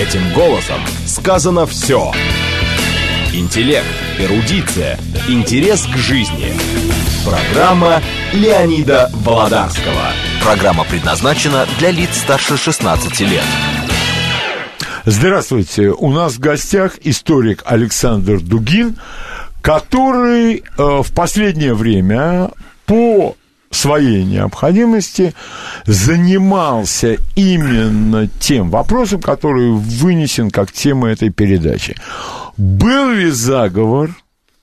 Этим голосом сказано все. Интеллект, эрудиция, интерес к жизни. Программа Леонида Володарского. Программа предназначена для лиц старше 16 лет. Здравствуйте. У нас в гостях историк Александр Дугин, который э, в последнее время по своей необходимости занимался именно тем вопросом, который вынесен как тема этой передачи. Был ли заговор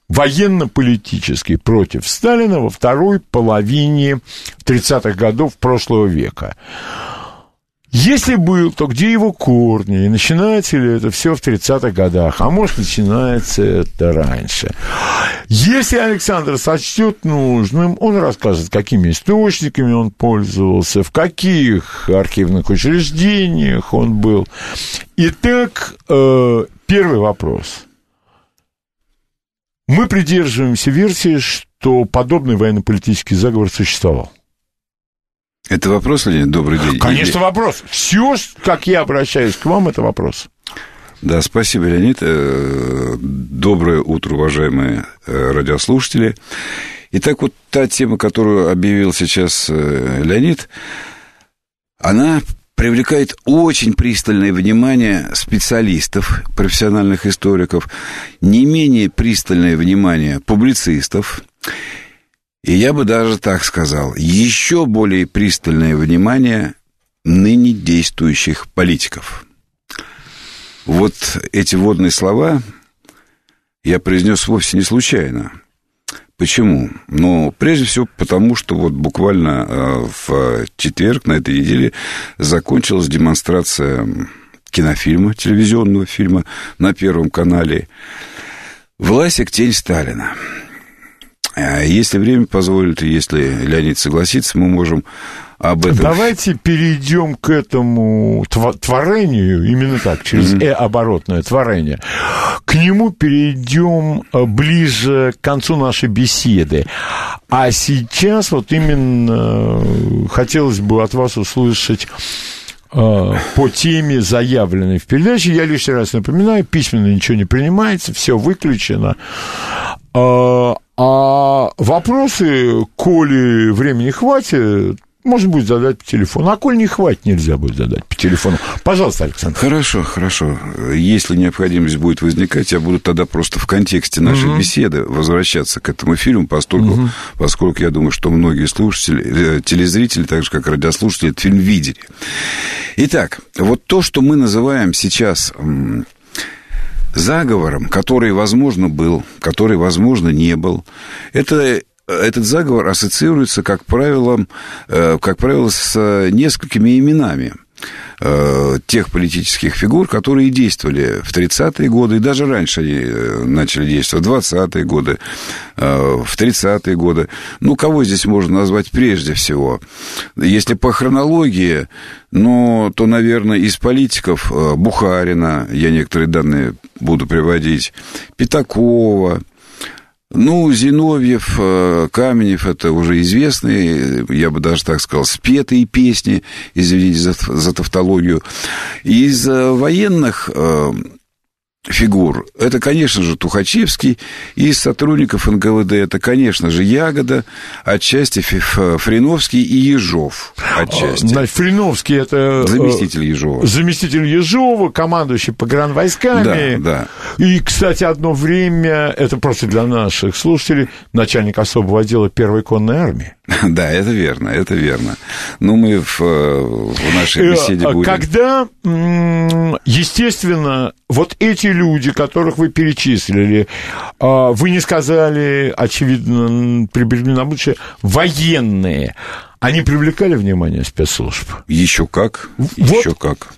военно-политический против Сталина во второй половине 30-х годов прошлого века? Если был, то где его корни? И начинается ли это все в 30-х годах? А может, начинается это раньше? Если Александр сочтет нужным, он расскажет, какими источниками он пользовался, в каких архивных учреждениях он был. Итак, э, первый вопрос. Мы придерживаемся версии, что подобный военно-политический заговор существовал. Это вопрос или? Добрый день. Конечно, Или... вопрос. Все, как я обращаюсь к вам, это вопрос. Да, спасибо, Леонид. Э, доброе утро, уважаемые э, радиослушатели. Итак, вот та тема, которую объявил сейчас э, Леонид, она привлекает очень пристальное внимание специалистов, профессиональных историков, не менее пристальное внимание публицистов и я бы даже так сказал, еще более пристальное внимание ныне действующих политиков. Вот эти водные слова я произнес вовсе не случайно. Почему? Ну, прежде всего, потому что вот буквально э, в четверг на этой неделе закончилась демонстрация кинофильма, телевизионного фильма на Первом канале «Власик. Тень Сталина». А если время позволит, если Леонид согласится, мы можем об этом... Давайте перейдем к этому творению, именно так, через mm-hmm. «э» творение. К нему перейдем э, ближе к концу нашей беседы. А сейчас вот именно э, хотелось бы от вас услышать э, по теме, заявленной в передаче. Я лишний раз напоминаю, письменно ничего не принимается, все выключено. А вопросы, коли времени хватит, можно будет задать по телефону. А коль не хватит, нельзя будет задать по телефону. Пожалуйста, Александр. Хорошо, хорошо. Если необходимость будет возникать, я буду тогда просто в контексте нашей угу. беседы возвращаться к этому фильму, поскольку, угу. поскольку я думаю, что многие слушатели, э, телезрители, так же как радиослушатели, этот фильм видели. Итак, вот то, что мы называем сейчас заговором, который, возможно, был, который, возможно, не был. Это этот заговор ассоциируется, как правило, э, как правило, с несколькими именами э, тех политических фигур, которые действовали в 30-е годы, и даже раньше они э, начали действовать, в 20-е годы, в 30-е годы. Ну, кого здесь можно назвать прежде всего? Если по хронологии, ну, то, наверное, из политиков Бухарина, я некоторые данные буду приводить, Пятакова, ну, Зиновьев, э, Каменев, это уже известные, я бы даже так сказал, спетые песни, извините за, за тавтологию. Из э, военных э, фигур. Это, конечно же, Тухачевский. Из сотрудников НКВД это, конечно же, Ягода, отчасти Фриновский и Ежов. Отчасти. А, Фриновский это... Э, заместитель Ежова. Заместитель Ежова, командующий погранвойсками. Да, да. И, кстати, одно время, это просто для наших слушателей, начальник особого отдела первой конной армии. Да, это верно, это верно. Но ну, мы в, э, в нашей беседе э, будем... Когда, естественно, вот эти люди, которых вы перечислили, а, вы не сказали, очевидно, прибегли на будущее, военные, они привлекали внимание спецслужб? Еще как, вот. еще как.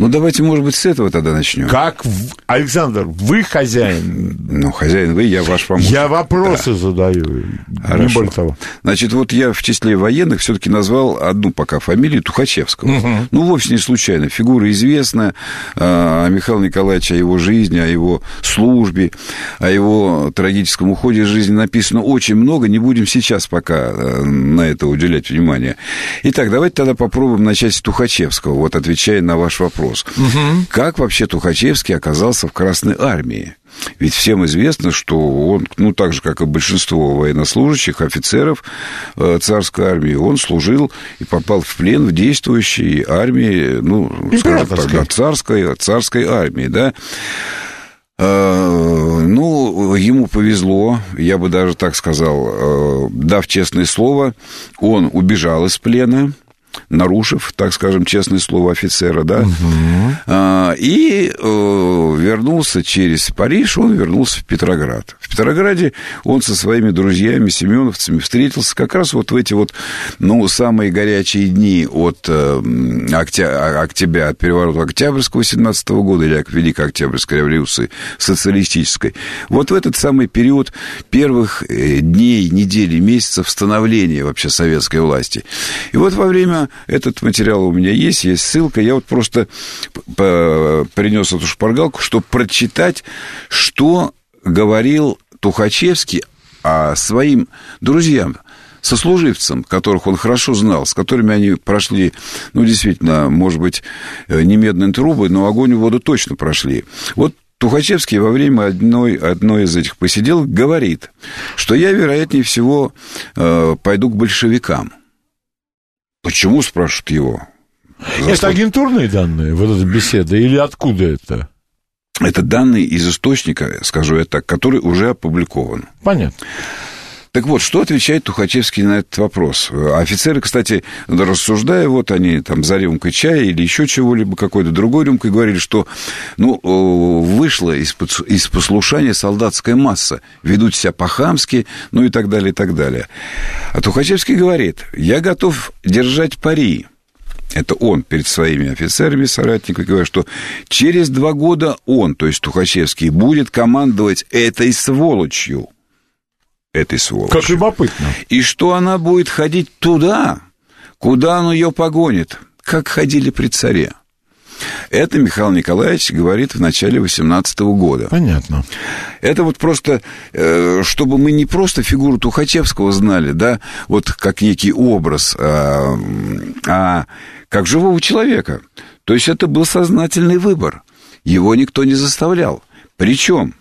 Ну, давайте, может быть, с этого тогда начнем. Как, Александр, вы хозяин? Ну, хозяин вы, я ваш помощник. Я вопросы да. задаю, Хорошо. не более того. Значит, вот я в числе военных все таки назвал одну пока фамилию Тухачевского. Угу. Ну, вовсе не случайно. Фигура известна. А, о Михаиле Николаевиче, о его жизни, о его службе, о его трагическом уходе из жизни написано очень много. Не будем сейчас пока э, на это уделять внимание. Итак, давайте тогда попробуем начать с Тухачевского, вот отвечая на ваш вопрос вопрос. Угу. Как вообще Тухачевский оказался в Красной Армии? Ведь всем известно, что он, ну, так же, как и большинство военнослужащих, офицеров э, царской армии, он служил и попал в плен в действующей армии, ну, скажем так, царской, царской армии, да. Э, ну, ему повезло, я бы даже так сказал, э, дав честное слово, он убежал из плена, нарушив, так скажем, честное слово офицера, да, угу. и э, вернулся через Париж, он вернулся в Петроград. Петрограде он со своими друзьями, семеновцами, встретился как раз вот в эти вот, ну, самые горячие дни от э, октя... октября, от переворота Октябрьского 17 года или Великой Октябрьской революции социалистической. Вот в этот самый период первых э, дней, недели, месяцев становления вообще советской власти. И вот во время этот материал у меня есть, есть ссылка. Я вот просто принес эту шпаргалку, чтобы прочитать, что говорил Тухачевский о своим друзьям, сослуживцам, которых он хорошо знал, с которыми они прошли, ну, действительно, может быть, э, не медные трубы, но огонь и воду точно прошли. Вот Тухачевский во время одной, одной из этих посиделок говорит, что я, вероятнее всего, э, пойду к большевикам. Почему, спрашивают его? Это агентурные данные, вот эта беседа, или откуда это? Это данные из источника, скажу я так, который уже опубликован. Понятно. Так вот, что отвечает Тухачевский на этот вопрос? Офицеры, кстати, рассуждая, вот они там за рюмкой чая или еще чего-либо, какой-то другой рюмкой, говорили, что, ну, вышла из, из послушания солдатская масса, ведут себя по-хамски, ну и так далее, и так далее. А Тухачевский говорит, я готов держать пари, это он перед своими офицерами, соратниками, говорит, что через два года он, то есть Тухачевский, будет командовать этой сволочью – этой сволочи. Как любопытно. И что она будет ходить туда, куда он ее погонит, как ходили при царе. Это Михаил Николаевич говорит в начале 18 года. Понятно. Это вот просто, э, чтобы мы не просто фигуру Тухачевского знали, да, вот как некий образ, а, а как живого человека. То есть это был сознательный выбор. Его никто не заставлял. Причем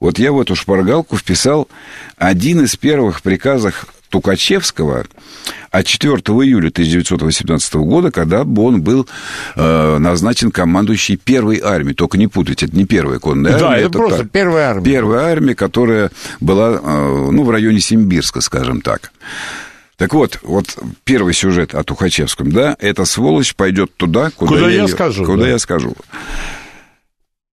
вот я в эту шпаргалку вписал один из первых приказов Тукачевского от 4 июля 1918 года, когда он был э, назначен командующий первой армией. Только не путайте, это не первая конная да, армия. это, это просто та, первая армия. Первая армия, которая была, э, ну, в районе Симбирска, скажем так. Так вот, вот первый сюжет о Тухачевском, да, эта сволочь пойдет туда, куда, куда я, я скажу. Куда да. я скажу.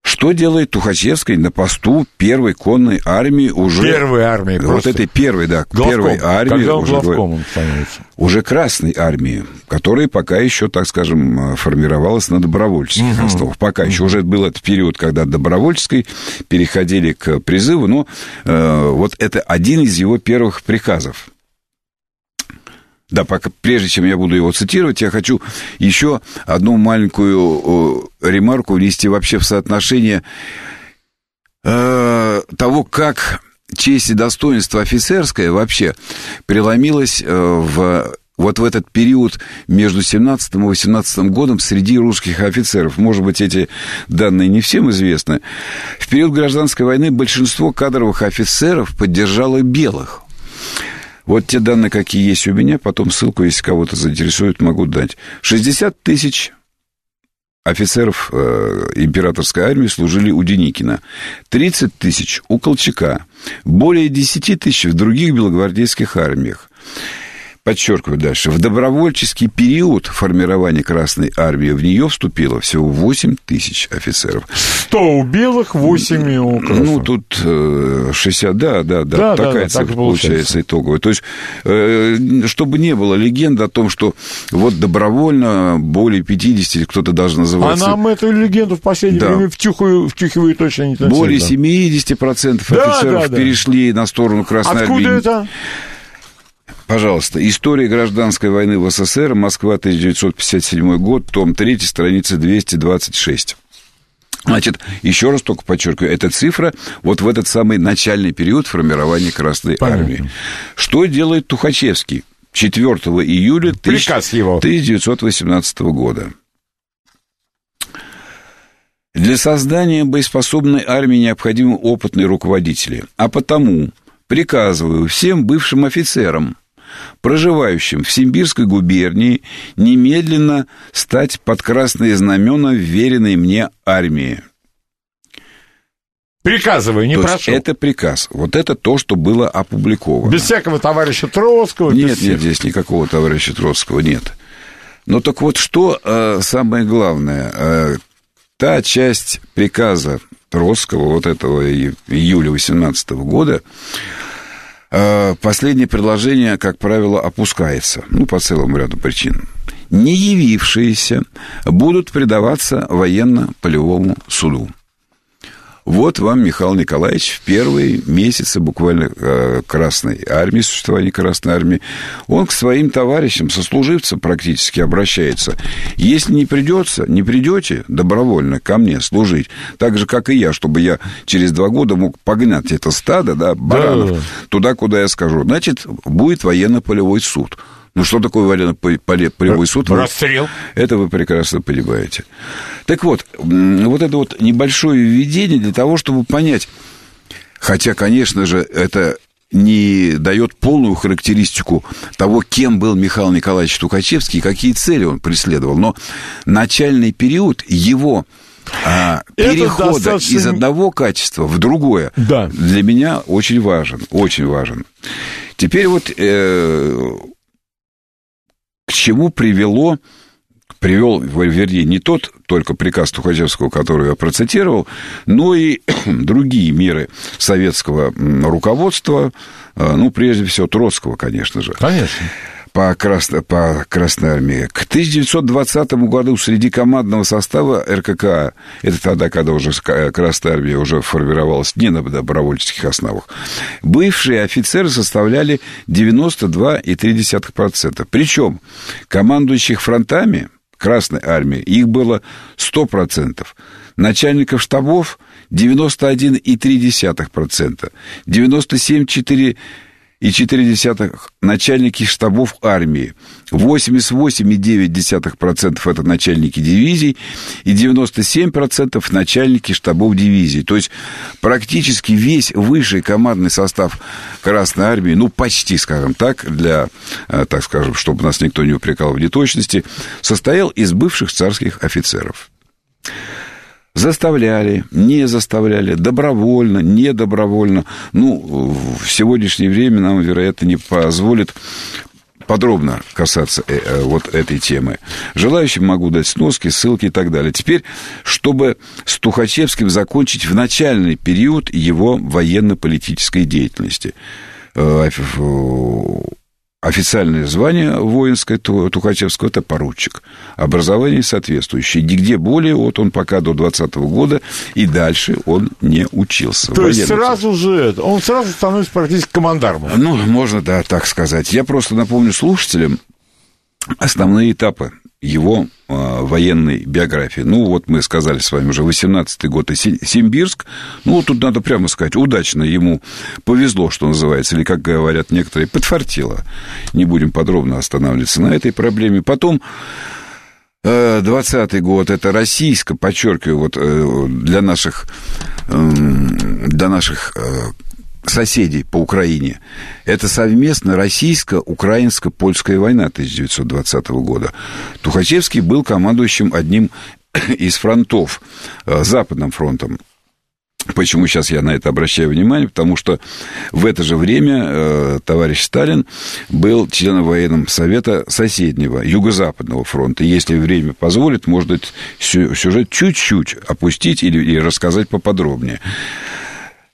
Что делает Тухачевский на посту первой конной армии уже... Первой армии, Вот просто. этой первой, да, главком. первой армии. Когда он уже, главком он становится? Уже Красной армии, которая пока еще, так скажем, формировалась на добровольческих угу. основах. Пока угу. еще уже был этот период, когда добровольческой переходили к призыву, но э, вот это один из его первых приказов. Да, пока, прежде чем я буду его цитировать, я хочу еще одну маленькую ремарку внести вообще в соотношение э, того, как честь и достоинство офицерское вообще преломилось э, в вот в этот период между 17 и 18 годом среди русских офицеров. Может быть, эти данные не всем известны. В период гражданской войны большинство кадровых офицеров поддержало белых. Вот те данные, какие есть у меня, потом ссылку, если кого-то заинтересует, могу дать. 60 тысяч офицеров э, императорской армии служили у Деникина, 30 тысяч у Колчака, более 10 тысяч в других белогвардейских армиях. Подчеркиваю дальше. В добровольческий период формирования Красной Армии в нее вступило всего 8 тысяч офицеров. 100 у белых, 8 у красных. Ну, тут 60, да, да, да, да такая да, цифра так получается итоговая. То есть, э, чтобы не было легенды о том, что вот добровольно более 50, кто-то даже называется... А нам эту легенду в последнее да. время втюхивают, втюхивают очень интенсивно. Более 70% да, офицеров да, да. перешли на сторону Красной Откуда Армии. Откуда это? Пожалуйста, «История гражданской войны в СССР. Москва, 1957 год. Том 3, страница 226». Значит, еще раз только подчеркиваю, эта цифра вот в этот самый начальный период формирования Красной Понятно. Армии. Что делает Тухачевский 4 июля Приказ его. 1918 года? Для создания боеспособной армии необходимы опытные руководители. А потому приказываю всем бывшим офицерам, проживающим в Симбирской губернии, немедленно стать под красные знамена вверенной мне армии. Приказываю, не то прошу. Это приказ. Вот это то, что было опубликовано. Без всякого товарища Троцкого. Нет, без нет, здесь никакого товарища Троцкого нет. Но так вот, что э, самое главное? Э, та часть приказа Троцкого, вот этого июля 18 года, последнее предложение, как правило, опускается. Ну, по целому ряду причин. Не явившиеся будут предаваться военно-полевому суду. Вот вам Михаил Николаевич в первые месяцы буквально э, Красной Армии, существования Красной Армии, он к своим товарищам, сослуживцам практически обращается. Если не придется, не придете добровольно ко мне служить, так же, как и я, чтобы я через два года мог погнать это стадо, да, баранов, да. туда, куда я скажу, значит, будет военно-полевой суд. Ну, что такое военно-полевой суд? Расстрел. Это вы прекрасно понимаете. Так вот, вот это вот небольшое введение для того, чтобы понять, хотя, конечно же, это не дает полную характеристику того, кем был Михаил Николаевич Тухачевский и какие цели он преследовал. Но начальный период его а, перехода достаточно... из одного качества в другое да. для меня очень важен, очень важен. Теперь вот э, к чему привело привел, вернее, не тот только приказ Тухачевского, который я процитировал, но и другие меры советского руководства, а, ну, прежде всего, Троцкого, конечно же. Конечно по, Красно, по Красной Армии. К 1920 году среди командного состава РКК, это тогда, когда уже Красная Армия уже формировалась не на добровольческих основах, бывшие офицеры составляли 92,3%. Причем командующих фронтами Красной Армии их было 100%. Начальников штабов 91,3%. 97,4% и 4 начальники штабов армии, 88,9% это начальники дивизий и 97% начальники штабов дивизий. То есть практически весь высший командный состав Красной армии, ну почти, скажем так, для, э, так скажем, чтобы нас никто не упрекал в неточности, состоял из бывших царских офицеров. Заставляли, не заставляли, добровольно, не добровольно. Ну, в сегодняшнее время нам, вероятно, не позволит подробно касаться э, э, вот этой темы. Желающим могу дать сноски, ссылки и так далее. Теперь, чтобы с Тухачевским закончить в начальный период его военно-политической деятельности. Официальное звание воинское Тухачевского – это поручик. Образование соответствующее. Нигде более, вот он пока до 20 года, и дальше он не учился. То есть сразу же он сразу становится практически командармом. Ну, можно, да, так сказать. Я просто напомню слушателям основные этапы его э, военной биографии. Ну, вот мы сказали с вами уже 18-й год и Симбирск. Ну, тут надо прямо сказать, удачно ему повезло, что называется, или, как говорят некоторые, подфартило. Не будем подробно останавливаться на этой проблеме. Потом 20 год, это российско, подчеркиваю, вот э, для наших, эм, для наших э, соседей по Украине. Это совместно российско-украинско-польская война 1920 года. Тухачевский был командующим одним из фронтов, э, Западным фронтом. Почему сейчас я на это обращаю внимание? Потому что в это же время э, товарищ Сталин был членом военного совета соседнего, Юго-Западного фронта. Если время позволит, можно сюжет чуть-чуть опустить или, или рассказать поподробнее.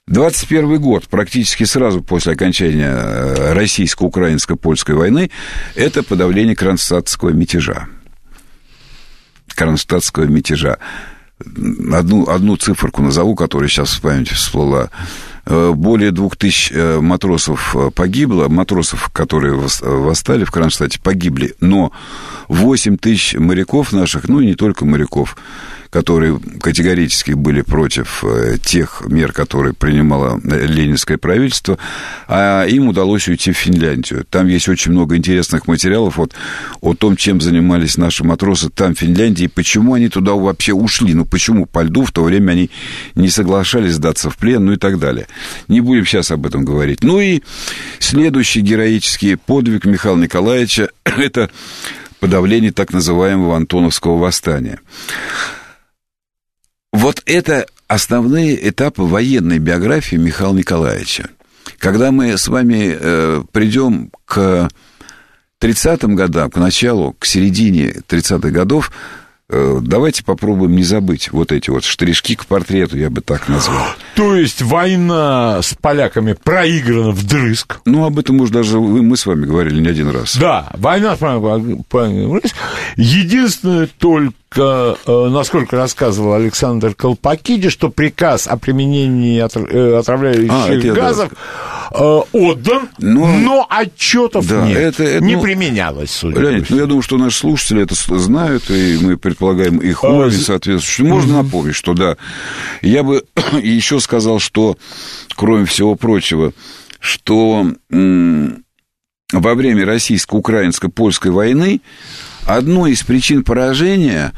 21 год, практически сразу после окончания э, российско-украинско-польской войны, это подавление кронштадтского мятежа. Кронштадтского мятежа. Одну, одну циферку назову, которая сейчас в памяти всплыла. Э, более двух тысяч э, матросов погибло, матросов, которые восстали в Кронштадте, погибли, но 8 тысяч моряков наших, ну и не только моряков, которые категорически были против э, тех мер, которые принимало э, ленинское правительство, а им удалось уйти в Финляндию. Там есть очень много интересных материалов вот, о том, чем занимались наши матросы там, в Финляндии, почему они туда вообще ушли, ну почему по льду в то время они не соглашались сдаться в плен, ну и так далее. Не будем сейчас об этом говорить. Ну и следующий героический подвиг Михаила Николаевича – это подавление так называемого Антоновского восстания. Вот это основные этапы военной биографии Михаила Николаевича. Когда мы с вами э, придем к 30-м годам, к началу, к середине 30-х годов, Э, давайте попробуем не забыть вот эти вот штришки к портрету, я бы так назвал. То есть война с поляками проиграна вдрызг. Ну, об этом уже даже мы с вами говорили не один раз. Да, война с поляками Единственное только насколько рассказывал Александр Колпакиди, что приказ о применении э, отравляющих а, газов да. Э, отдан, но, но отчетов да, нет, это, это, не ну, применялось, судя Леонид, ну, я думаю, что наши слушатели это знают, и мы предполагаем их уровень а, соответствующий. Можно напомнить, что да, я бы еще сказал, что, кроме всего прочего, что во время российско-украинско-польской войны одной из причин поражения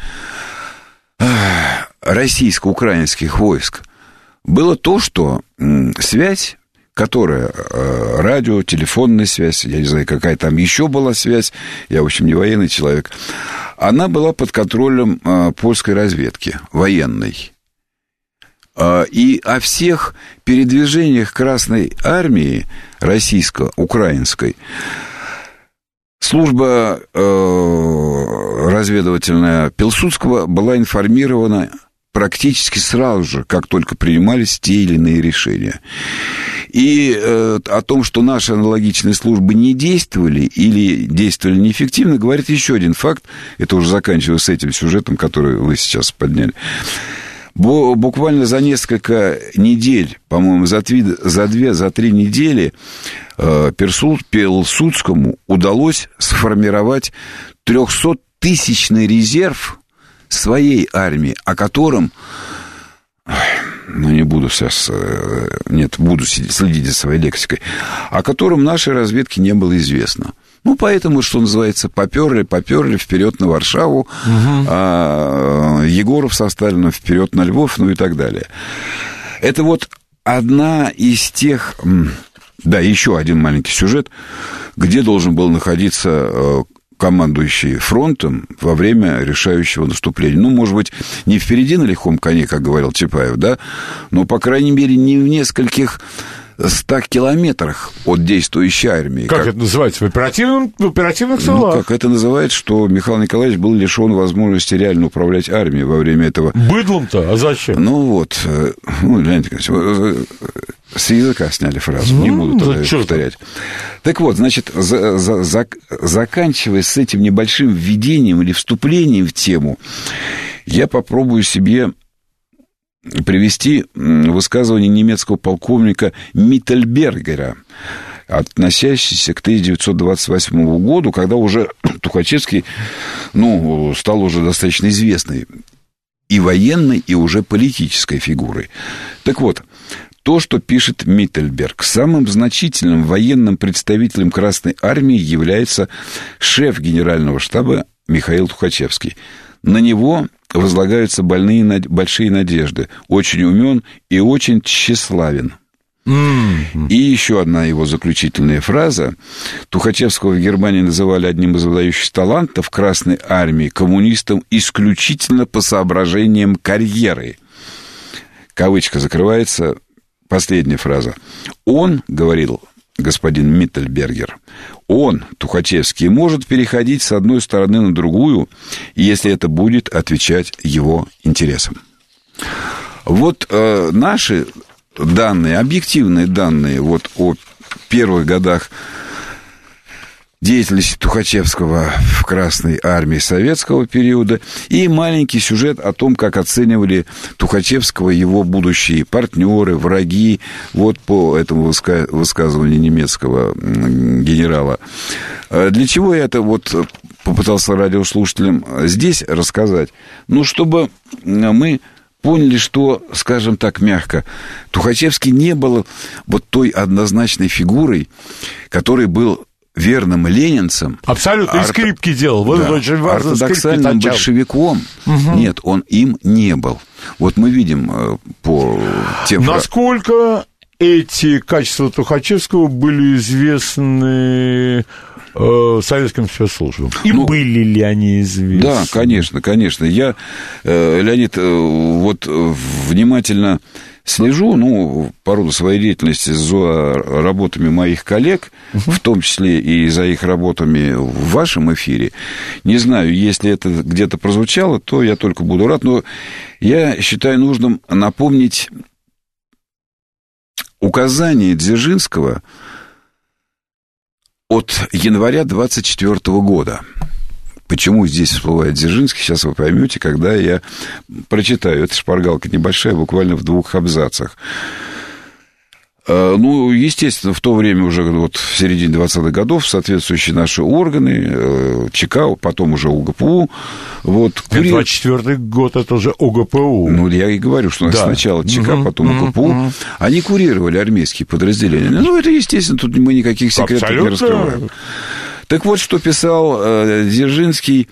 российско-украинских войск было то, что связь, которая э, радио, телефонная связь, я не знаю, какая там еще была связь, я, в общем, не военный человек, она была под контролем э, польской разведки, военной. Э, и о всех передвижениях Красной Армии российско-украинской Служба э, разведывательная Пилсудского была информирована практически сразу же, как только принимались те или иные решения. И э, о том, что наши аналогичные службы не действовали или действовали неэффективно, говорит еще один факт. Это уже заканчивая с этим сюжетом, который вы сейчас подняли. Буквально за несколько недель, по-моему, за, за две, за три недели Пилсудскому удалось сформировать 300-тысячный резерв своей армии, о котором ну, не буду сейчас, э, нет, буду следить за своей лексикой, о котором нашей разведке не было известно. Ну, поэтому, что называется, поперли, поперли вперед на Варшаву, угу. а, Егоров со Сталином вперед на Львов, ну и так далее. Это вот одна из тех... Да, еще один маленький сюжет, где должен был находиться э, командующий фронтом во время решающего наступления. Ну, может быть, не впереди на лихом коне, как говорил Чапаев, да, но, по крайней мере, не в нескольких 100 километрах от действующей армии. Как, как... это называется? В, оперативном, в оперативных силах? Ну, как это называется, что Михаил Николаевич был лишен возможности реально управлять армией во время этого. Быдлом-то? А зачем? Ну вот, э, ну, Леонид Николаевич, с языка сняли фразу, ну, не буду тогда да повторять. Так вот, значит, за, за, за, заканчивая с этим небольшим введением или вступлением в тему, я попробую себе привести высказывание немецкого полковника Миттельбергера, относящийся к 1928 году, когда уже Тухачевский, ну, стал уже достаточно известной и военной, и уже политической фигурой. Так вот, то, что пишет Миттельберг. Самым значительным военным представителем Красной Армии является шеф Генерального штаба Михаил Тухачевский. На него возлагаются больные, большие надежды. Очень умен и очень тщеславен. И еще одна его заключительная фраза. Тухачевского в Германии называли одним из выдающихся талантов Красной Армии, коммунистом исключительно по соображениям карьеры. Кавычка закрывается, последняя фраза. Он, говорил господин Миттельбергер, он, Тухачевский, может переходить с одной стороны на другую, если это будет отвечать его интересам. Вот э, наши данные, объективные данные вот о первых годах деятельности Тухачевского в Красной армии советского периода и маленький сюжет о том, как оценивали Тухачевского его будущие партнеры, враги, вот по этому высказыванию немецкого генерала. А для чего я это вот попытался радиослушателям здесь рассказать? Ну, чтобы мы поняли, что, скажем так, мягко, Тухачевский не был вот той однозначной фигурой, который был верным ленинцем. Абсолютно, и скрипки делал. Вот да, очень важно, ортодоксальным большевиком. Угу. Нет, он им не был. Вот мы видим э, по тем... Насколько эти качества Тухачевского были известны э, советским спецслужбам. И ну, были ли они известны? Да, конечно, конечно. Я, э, Леонид, э, вот внимательно слежу, ну, по роду своей деятельности за работами моих коллег, угу. в том числе и за их работами в вашем эфире. Не знаю, если это где-то прозвучало, то я только буду рад, но я считаю нужным напомнить указание Дзержинского от января 24 года. Почему здесь всплывает Дзержинский, сейчас вы поймете, когда я прочитаю. Это шпаргалка небольшая, буквально в двух абзацах. Э, ну, естественно, в то время уже вот в середине 20-х годов соответствующие наши органы, э, ЧК, потом уже УГПУ, вот... Кури... 24-й год это уже УГПУ. Ну, я и говорю, что да. сначала ЧК, угу, потом УГПУ. Угу. Они курировали армейские подразделения. Ну, это естественно, тут мы никаких секретов Абсолютно. не раскрываем. Так вот, что писал э, Дзержинский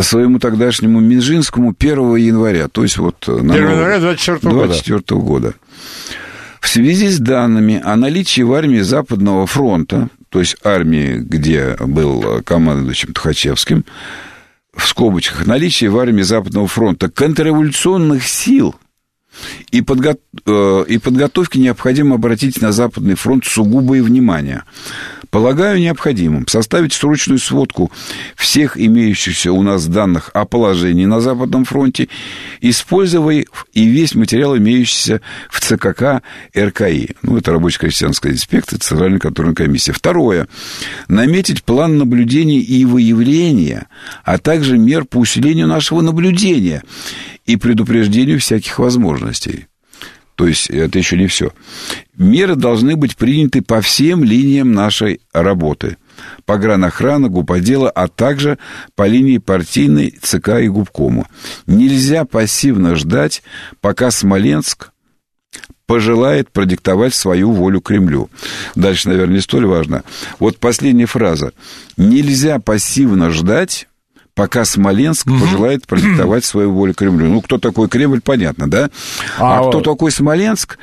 своему тогдашнему Минжинскому 1 января, то есть вот... 1 января 24 года. 24 года. В связи с данными о наличии в армии Западного фронта, то есть армии, где был командующим Тухачевским, в скобочках, наличие в армии Западного фронта контрреволюционных сил и, подго... Э, и подготовки необходимо обратить на Западный фронт сугубое внимание. Полагаю необходимым составить срочную сводку всех имеющихся у нас данных о положении на Западном фронте, используя и весь материал, имеющийся в ЦКК РКИ. Ну, это рабочая крестьянская инспекция, Центральная контрольная комиссия. Второе. Наметить план наблюдения и выявления, а также мер по усилению нашего наблюдения и предупреждению всяких возможностей. То есть это еще не все. Меры должны быть приняты по всем линиям нашей работы. Погранохрана, гуподела, а также по линии партийной ЦК и губкому. Нельзя пассивно ждать, пока Смоленск пожелает продиктовать свою волю Кремлю. Дальше, наверное, не столь важно. Вот последняя фраза. Нельзя пассивно ждать, пока Смоленск угу. пожелает продиктовать свою волю Кремлю. Ну, кто такой Кремль, понятно, да? А, а кто такой Смоленск?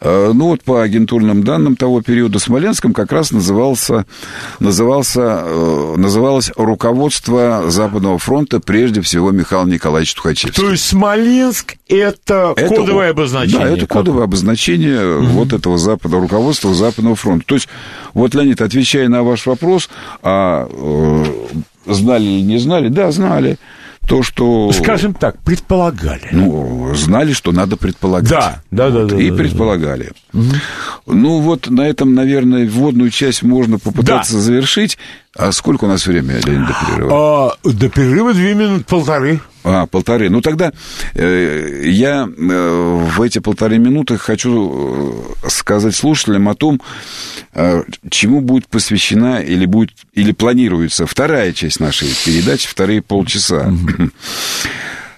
Э, ну, вот по агентурным данным того периода Смоленском как раз назывался, назывался, э, называлось руководство Западного фронта, прежде всего Михаил Николаевич Тухачевский. То есть Смоленск это, это кодовое обозначение? Да, это кодовое обозначение угу. вот этого запада, руководства Западного фронта. То есть, вот, Леонид, отвечая на ваш вопрос, а э, знали или не знали? Да, знали. То, что... Скажем так, предполагали. Ну, знали, что надо предполагать. Да, да, да. Вот, да и да, предполагали. Да. Ну, вот на этом, наверное, вводную часть можно попытаться да. завершить. А сколько у нас времени, Леонид, до перерыва? А, до перерыва две минуты, полторы. А, полторы. Ну, тогда э, я э, в эти полторы минуты хочу э, сказать слушателям о том, э, чему будет посвящена или, будет, или планируется вторая часть нашей передачи, вторые полчаса.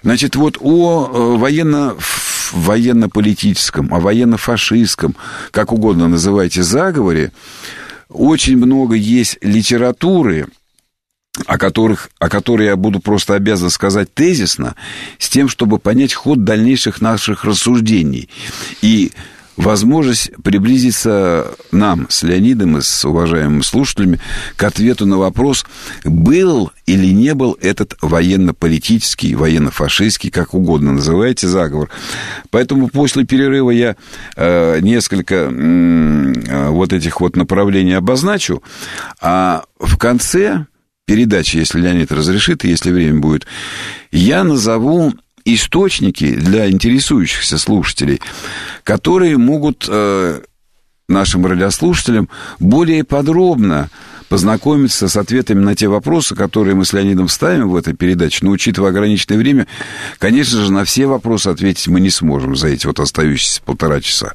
Значит, вот о э, военно военно-политическом, о военно-фашистском, как угодно называйте, заговоре, очень много есть литературы, о, которых, о которой я буду просто обязан сказать тезисно, с тем, чтобы понять ход дальнейших наших рассуждений. И возможность приблизиться нам с Леонидом и с уважаемыми слушателями к ответу на вопрос, был или не был этот военно-политический, военно-фашистский, как угодно называйте, заговор. Поэтому после перерыва я э, несколько э, вот этих вот направлений обозначу, а в конце передачи, если Леонид разрешит, и если время будет, я назову источники для интересующихся слушателей, которые могут э, нашим радиослушателям более подробно познакомиться с ответами на те вопросы, которые мы с Леонидом ставим в этой передаче. Но, учитывая ограниченное время, конечно же, на все вопросы ответить мы не сможем за эти вот остающиеся полтора часа.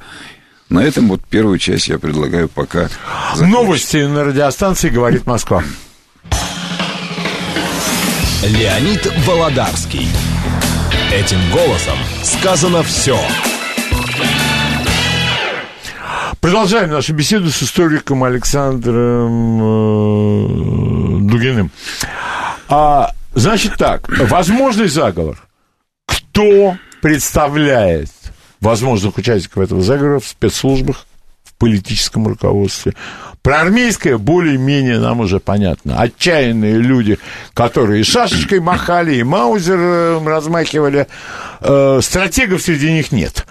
На этом вот первую часть я предлагаю пока закончить. Новости на радиостанции «Говорит Москва». Леонид Володарский. Этим голосом сказано все. Продолжаем нашу беседу с историком Александром э, Дугиным. А, значит так, возможный заговор. Кто представляет возможных участников этого заговора в спецслужбах, политическом руководстве. Про армейское более-менее нам уже понятно. Отчаянные люди, которые шашечкой махали, и маузер размахивали. Э, стратегов среди них нет.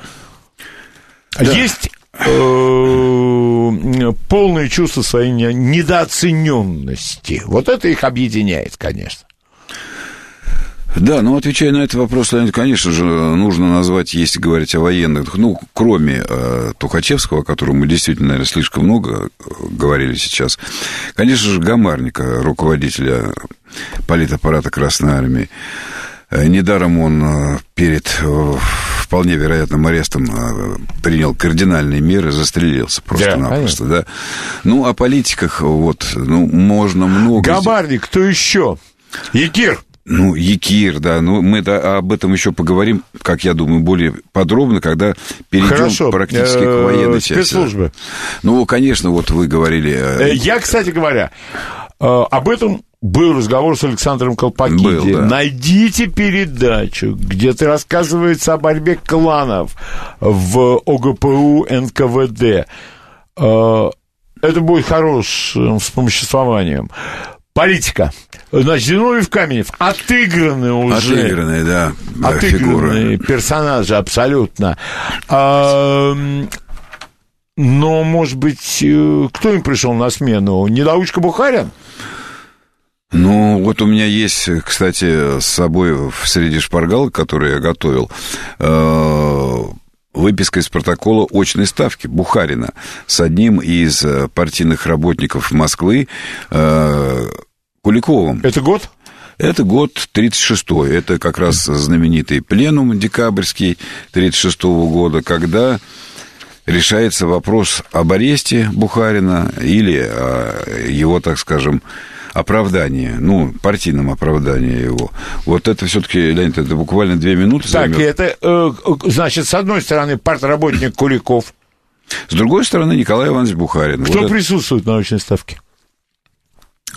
Да. Есть э, полное чувство своей недооцененности. Вот это их объединяет, конечно. Да, ну, отвечая на этот вопрос, конечно же, нужно назвать, если говорить о военных, ну, кроме э, Тухачевского, о котором мы действительно, наверное, слишком много э, говорили сейчас, конечно же, Гамарника, руководителя политаппарата Красной Армии. Э, недаром он э, перед вполне вероятным арестом принял кардинальные меры, застрелился просто-напросто, да, да. Ну, о политиках вот, ну, можно много... Габарник, кто еще? Якир. Ну, Якир, да, ну мы да, об этом еще поговорим, как я думаю, более подробно, когда перейдем Хорошо. практически к э, военной части. Спецслужбы. Ну, конечно, вот вы говорили... Э, э, я, кстати говоря, об этом был разговор с Александром Колпакиди. Был, да. Найдите передачу, где ты рассказывается о борьбе кланов в ОГПУ НКВД. Это будет хорошим вспомоществованием. Политика. Значит, Зиновьев Каменев отыграны уже. Отыгранные, да. Отыгранные фигуры. персонажи, абсолютно. А, но, может быть, э, кто им пришел на смену? Недоучка Бухарин? Ну, вот у меня есть, кстати, с собой в среди шпаргал, который я готовил, э, выписка из протокола очной ставки Бухарина с одним из э, партийных работников Москвы, Куликовым. Это год? Это год 36-й. Это как раз знаменитый пленум декабрьский 36-го года, когда решается вопрос об аресте Бухарина или его, так скажем, оправдании, ну, партийном оправдании его. Вот это все-таки, Леонид, это буквально две минуты Так, займет. это, э, значит, с одной стороны, партработник Куликов. С другой стороны, Николай Иванович Бухарин. Кто вот присутствует это... на научной ставке?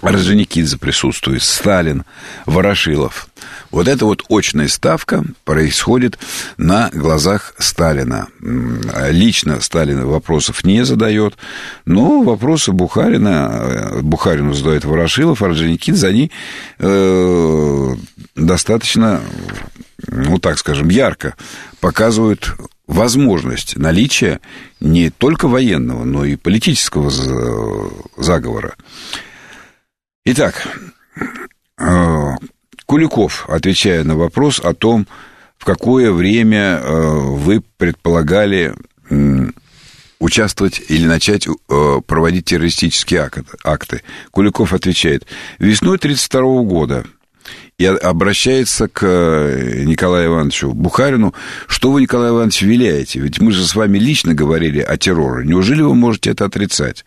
Орджоникидзе присутствует, Сталин, Ворошилов. Вот эта вот очная ставка происходит на глазах Сталина. Лично Сталин вопросов не задает, но вопросы Бухарина, э, Бухарину задает Ворошилов, Орджоникидзе, они э, достаточно, ну так скажем, ярко показывают возможность наличия не только военного, но и политического заговора. Итак, э, Куликов, отвечая на вопрос о том, в какое время э, вы предполагали участвовать или начать э, проводить террористические акты. Куликов отвечает, весной 1932 года и обращается к Николаю Ивановичу Бухарину, что вы, Николай Иванович, виляете? Ведь мы же с вами лично говорили о терроре. Неужели вы можете это отрицать?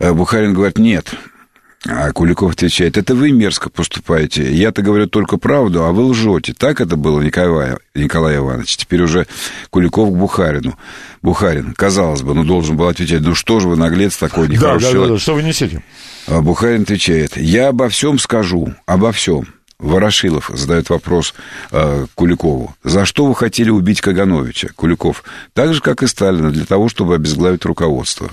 Бухарин говорит, нет, а Куликов отвечает, это вы мерзко поступаете. Я-то говорю только правду, а вы лжете. Так это было, Николай, Николай Иванович. Теперь уже Куликов к Бухарину. Бухарин, казалось бы, ну, должен был отвечать, ну, что же вы, наглец такой, нехороший да, да, человек. Да, да, что вы несете? А Бухарин отвечает, я обо всем скажу, обо всем. Ворошилов задает вопрос э, Куликову. За что вы хотели убить Кагановича, Куликов? Так же, как и Сталина, для того, чтобы обезглавить руководство.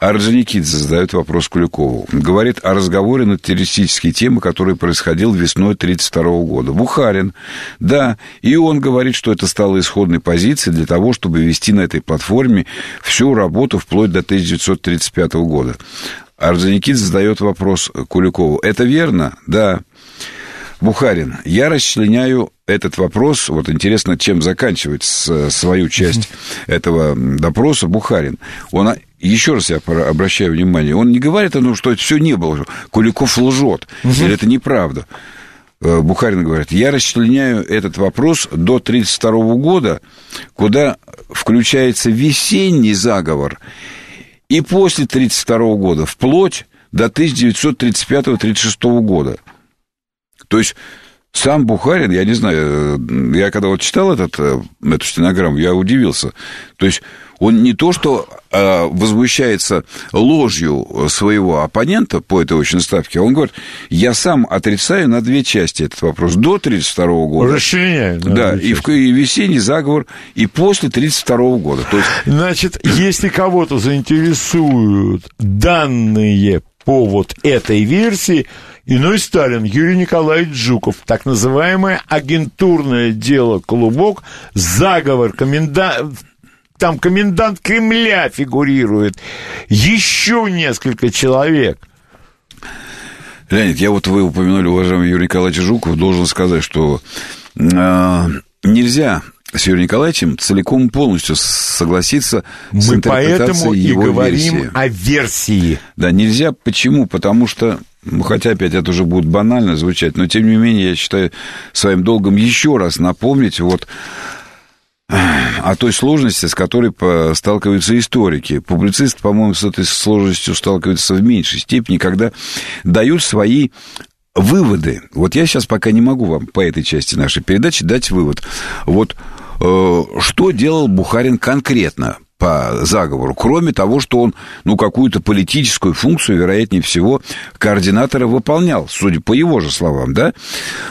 Орджоникидзе задает вопрос Куликову. Говорит о разговоре на террористические темы, который происходил весной 1932 года. Бухарин. Да, и он говорит, что это стало исходной позицией для того, чтобы вести на этой платформе всю работу вплоть до 1935 года. Орджоникидзе задает вопрос Куликову. Это верно? Да. Бухарин, я расчленяю этот вопрос, вот интересно, чем заканчивать свою часть этого допроса Бухарин. Он еще раз я обращаю внимание, он не говорит о том, что это все не было, Куликов лжет, угу. или это неправда. Э, Бухарин говорит, я расчленяю этот вопрос до 1932 года, куда включается весенний заговор, и после 1932 года, вплоть до 1935-1936 года. То есть сам Бухарин, я не знаю, э, я когда вот читал этот, э, эту стенограмму, я удивился. То есть он не то, что э, возмущается ложью своего оппонента по этой очень ставке, а он говорит, я сам отрицаю на две части этот вопрос. До 1932 года. Расчленяю. Да, и, в, и весенний заговор, и после 1932 года. То есть... Значит, если кого-то заинтересуют данные по вот этой версии, Иной Сталин, Юрий Николаевич Жуков, так называемое агентурное дело «Клубок», заговор, комендант, там комендант Кремля фигурирует, еще несколько человек. Леонид, я вот вы упомянули, уважаемый Юрий Николаевич Жуков, должен сказать, что э, нельзя с Юрием Николаевичем целиком полностью согласиться Мы с интерпретацией поэтому его и говорим версии. о версии. Да, нельзя. Почему? Потому что ну, хотя опять это уже будет банально звучать, но тем не менее я считаю своим долгом еще раз напомнить вот о той сложности, с которой сталкиваются историки. Публицисты, по-моему, с этой сложностью сталкиваются в меньшей степени, когда дают свои выводы. Вот я сейчас пока не могу вам по этой части нашей передачи дать вывод. Вот э, что делал Бухарин конкретно по заговору, кроме того, что он, ну, какую-то политическую функцию, вероятнее всего, координатора выполнял, судя по его же словам, да?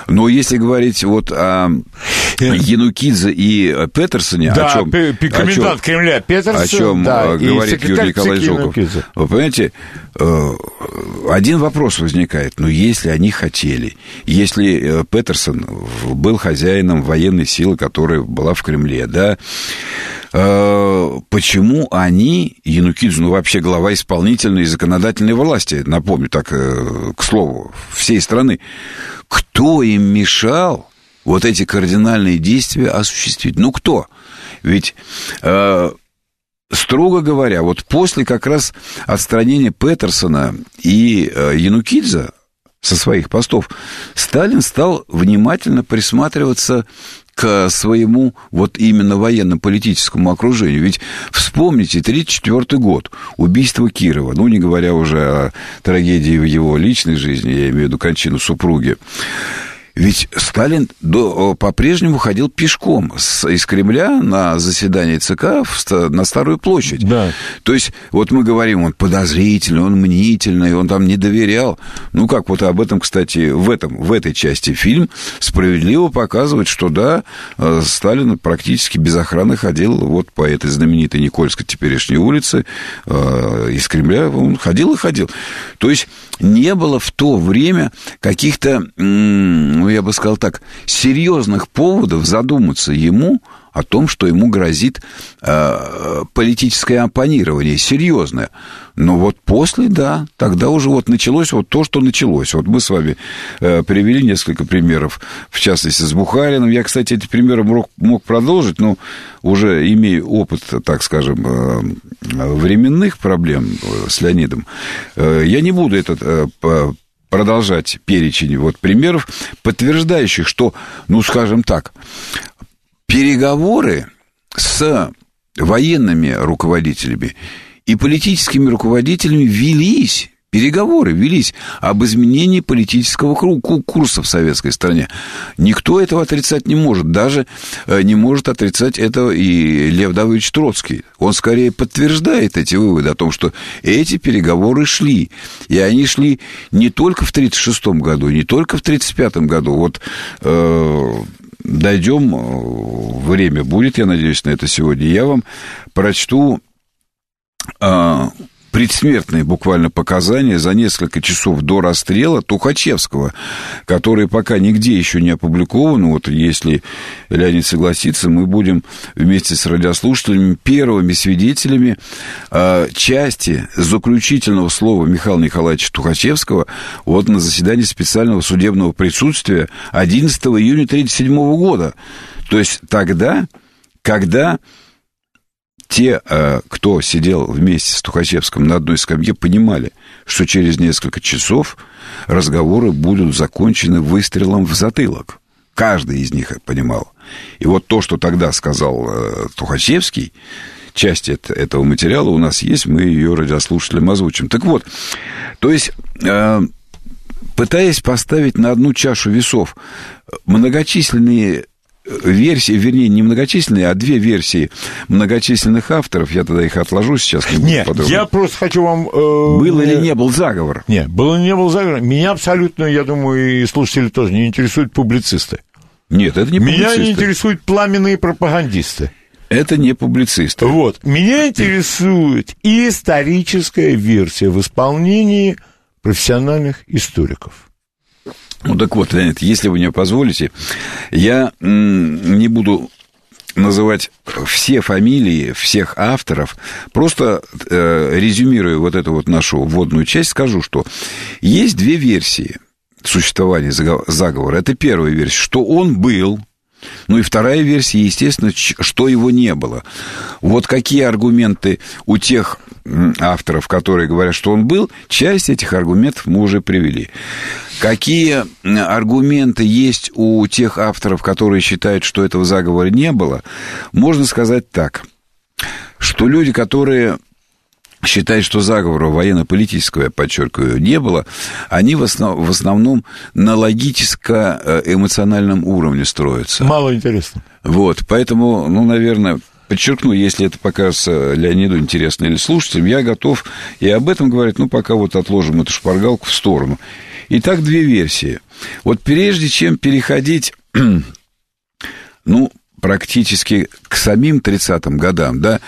Но если говорить вот о Янукидзе и Петерсоне, да, о чем... комендант Кремля Петерсон, о чем да, э, говорит Юрий Николаевич Жуков. Вы понимаете, э, один вопрос возникает. Ну, если они хотели, если э, Петерсон был хозяином военной силы, которая была в Кремле, да, почему они, Янукидзе, ну, вообще глава исполнительной и законодательной власти, напомню так, к слову, всей страны, кто им мешал вот эти кардинальные действия осуществить. Ну кто? Ведь э, строго говоря, вот после как раз отстранения Петерсона и э, Янукидзе со своих постов, Сталин стал внимательно присматриваться к своему вот именно военно-политическому окружению. Ведь вспомните, 1934 год, убийство Кирова, ну, не говоря уже о трагедии в его личной жизни, я имею в виду кончину супруги. Ведь Сталин до, по-прежнему ходил пешком с, из Кремля на заседание ЦК в, на Старую площадь. Да. То есть, вот мы говорим, он подозрительный, он мнительный, он там не доверял. Ну, как вот об этом, кстати, в, этом, в этой части фильм справедливо показывает, что да, э, Сталин практически без охраны ходил вот по этой знаменитой Никольской теперешней улице э, из Кремля. Он ходил и ходил. То есть, не было в то время каких-то ну, я бы сказал так, серьезных поводов задуматься ему о том, что ему грозит э, политическое оппонирование, серьезное. Но вот после, да, тогда уже вот началось вот то, что началось. Вот мы с вами э, привели несколько примеров, в частности, с Бухарином. Я, кстати, эти примеры мог, мог продолжить, но уже имея опыт, так скажем, э, временных проблем э, с Леонидом, э, я не буду этот э, продолжать перечень вот примеров, подтверждающих, что, ну, скажем так, переговоры с военными руководителями и политическими руководителями велись Переговоры велись об изменении политического курса в советской стране. Никто этого отрицать не может. Даже э, не может отрицать этого и Лев Давыдович Троцкий. Он скорее подтверждает эти выводы о том, что эти переговоры шли. И они шли не только в 1936 году, не только в 1935 году. Вот э, дойдем, э, время будет, я надеюсь, на это сегодня. Я вам прочту э, предсмертные буквально показания за несколько часов до расстрела Тухачевского, которые пока нигде еще не опубликованы. Вот если Леонид согласится, мы будем вместе с радиослушателями первыми свидетелями э, части заключительного слова Михаила Николаевича Тухачевского вот на заседании специального судебного присутствия 11 июня 1937 года. То есть тогда, когда те, э, кто сидел вместе с Тухачевским на одной скамье, понимали, что через несколько часов разговоры будут закончены выстрелом в затылок. Каждый из них понимал. И вот то, что тогда сказал э, Тухачевский, часть этого материала у нас есть, мы ее радиослушателям озвучим. Так вот, то есть, э, пытаясь поставить на одну чашу весов многочисленные версии, вернее, не многочисленные, а две версии многочисленных авторов, я тогда их отложу сейчас. Нет, я просто хочу вам... Э, был или не был заговор? Нет, был или не был заговор. Меня абсолютно, я думаю, и слушатели тоже не интересуют публицисты. Нет, это не публицисты. Меня не интересуют пламенные пропагандисты. Это не публицисты. Вот. Меня интересует историческая версия в исполнении профессиональных историков. Ну так вот, Леонид, если вы мне позволите, я не буду называть все фамилии всех авторов, просто э, резюмируя вот эту вот нашу вводную часть, скажу, что есть две версии существования заговора. Это первая версия, что он был, ну и вторая версия, естественно, что его не было. Вот какие аргументы у тех авторов, которые говорят, что он был, часть этих аргументов мы уже привели. Какие аргументы есть у тех авторов, которые считают, что этого заговора не было, можно сказать так, что люди, которые считают, что заговора военно-политического, я подчеркиваю, не было, они в, основ, в основном на логическо-эмоциональном уровне строятся. Мало интересно. Вот, поэтому, ну, наверное, подчеркну, если это покажется Леониду интересно или слушателям, я готов и об этом говорить, ну, пока вот отложим эту шпаргалку в сторону. Итак, две версии. Вот прежде чем переходить, ну, практически к самим 30-м годам, да,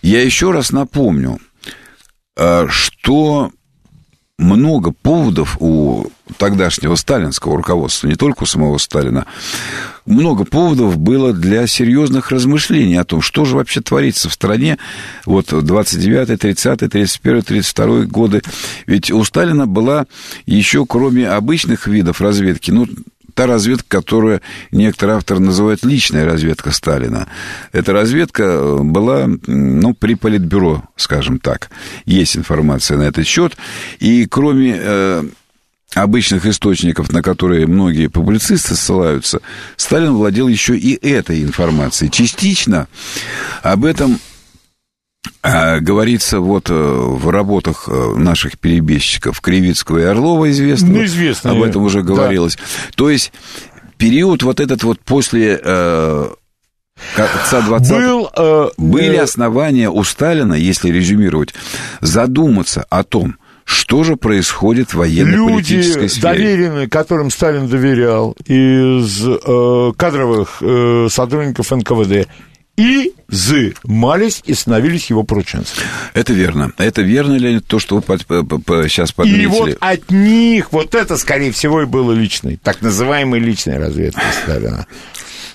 я еще раз напомню, что много поводов у тогдашнего сталинского руководства, не только у самого Сталина, много поводов было для серьезных размышлений о том, что же вообще творится в стране вот 29 30 31 32 годы. Ведь у Сталина была еще, кроме обычных видов разведки, ну, та разведка, которую некоторые авторы называют личная разведка Сталина. Эта разведка э, была, ну, при политбюро, скажем так. Есть информация на этот счет. И кроме э, обычных источников, на которые многие публицисты ссылаются, Сталин владел еще и этой информацией. Частично об этом говорится вот э, в работах э, наших перебежчиков Кривицкого и Орлова известно. Ну, известно. Об этом уже говорилось. Да. То есть период вот этот вот после э, конца 20 Был, э, были э, основания у Сталина, если резюмировать, задуматься о том, что же происходит в военно-политической Люди, сфере? доверенные, которым Сталин доверял, из э, кадровых э, сотрудников НКВД, изымались и становились его порученцами. Это верно. Это верно, Леонид, то, что вы сейчас подметили. И вот от них, вот это, скорее всего, и было личной, так называемой личной разведкой Сталина.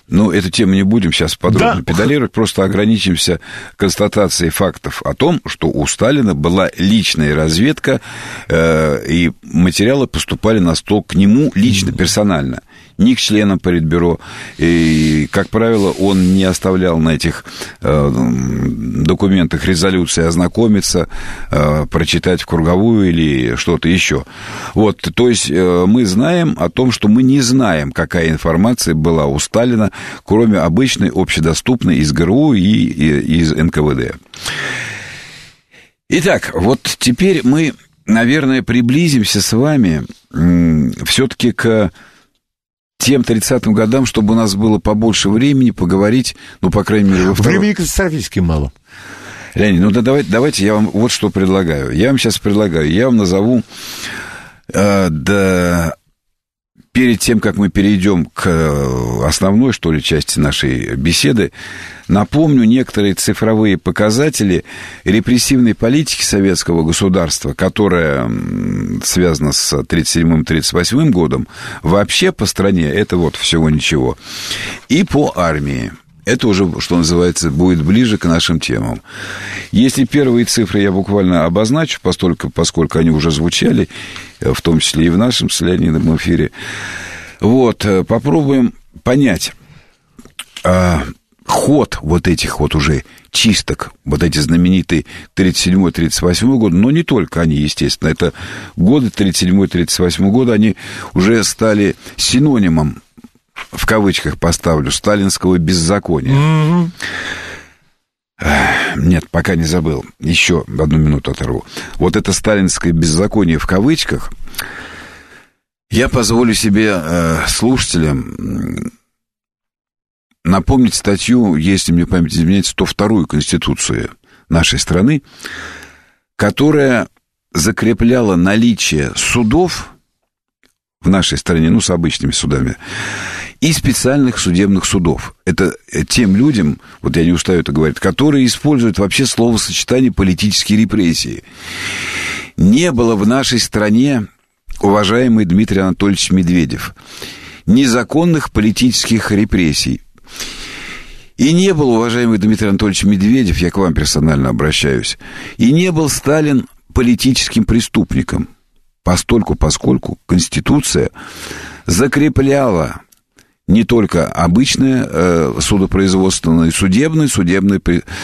Ну, эту тему не будем сейчас подробно да. педалировать, просто ограничимся констатацией фактов о том, что у Сталина была личная разведка, э, и материалы поступали на стол к нему лично, персонально ни к членам Политбюро. И, как правило, он не оставлял на этих э, документах резолюции ознакомиться, э, прочитать в круговую или что-то еще. Вот, то есть э, мы знаем о том, что мы не знаем, какая информация была у Сталина, кроме обычной, общедоступной из ГРУ и, и из НКВД. Итак, вот теперь мы, наверное, приблизимся с вами все-таки к тем 30-м годам, чтобы у нас было побольше времени поговорить, ну, по крайней мере, во втором... Времени катастрофически мало. Леонид, ну да давайте, давайте я вам вот что предлагаю. Я вам сейчас предлагаю, я вам назову э, до перед тем, как мы перейдем к э, основной, что ли, части нашей беседы, напомню некоторые цифровые показатели репрессивной политики советского государства, которая связана с 1937-1938 годом, вообще по стране это вот всего ничего, и по армии это уже, что называется, будет ближе к нашим темам. Если первые цифры я буквально обозначу, поскольку, поскольку они уже звучали, э, в том числе и в нашем с Леонидом эфире, вот, э, попробуем понять а, ход вот этих вот уже чисток, вот эти знаменитые 37-38 годы, но не только они, естественно, это годы 37-38 года, они уже стали синонимом, в кавычках поставлю, сталинского беззакония. Mm-hmm. Нет, пока не забыл. Еще одну минуту оторву. Вот это сталинское беззаконие в кавычках, я позволю себе э, слушателям напомнить статью, если мне память изменяет, 102-ю Конституции нашей страны, которая закрепляла наличие судов в нашей стране, ну, с обычными судами, и специальных судебных судов. Это тем людям, вот я не устаю это говорить, которые используют вообще словосочетание политические репрессии. Не было в нашей стране, уважаемый Дмитрий Анатольевич Медведев, незаконных политических репрессий. И не был, уважаемый Дмитрий Анатольевич Медведев, я к вам персонально обращаюсь, и не был Сталин политическим преступником, постольку, поскольку Конституция закрепляла не только обычное э, судопроизводство, но и судебное, судебное,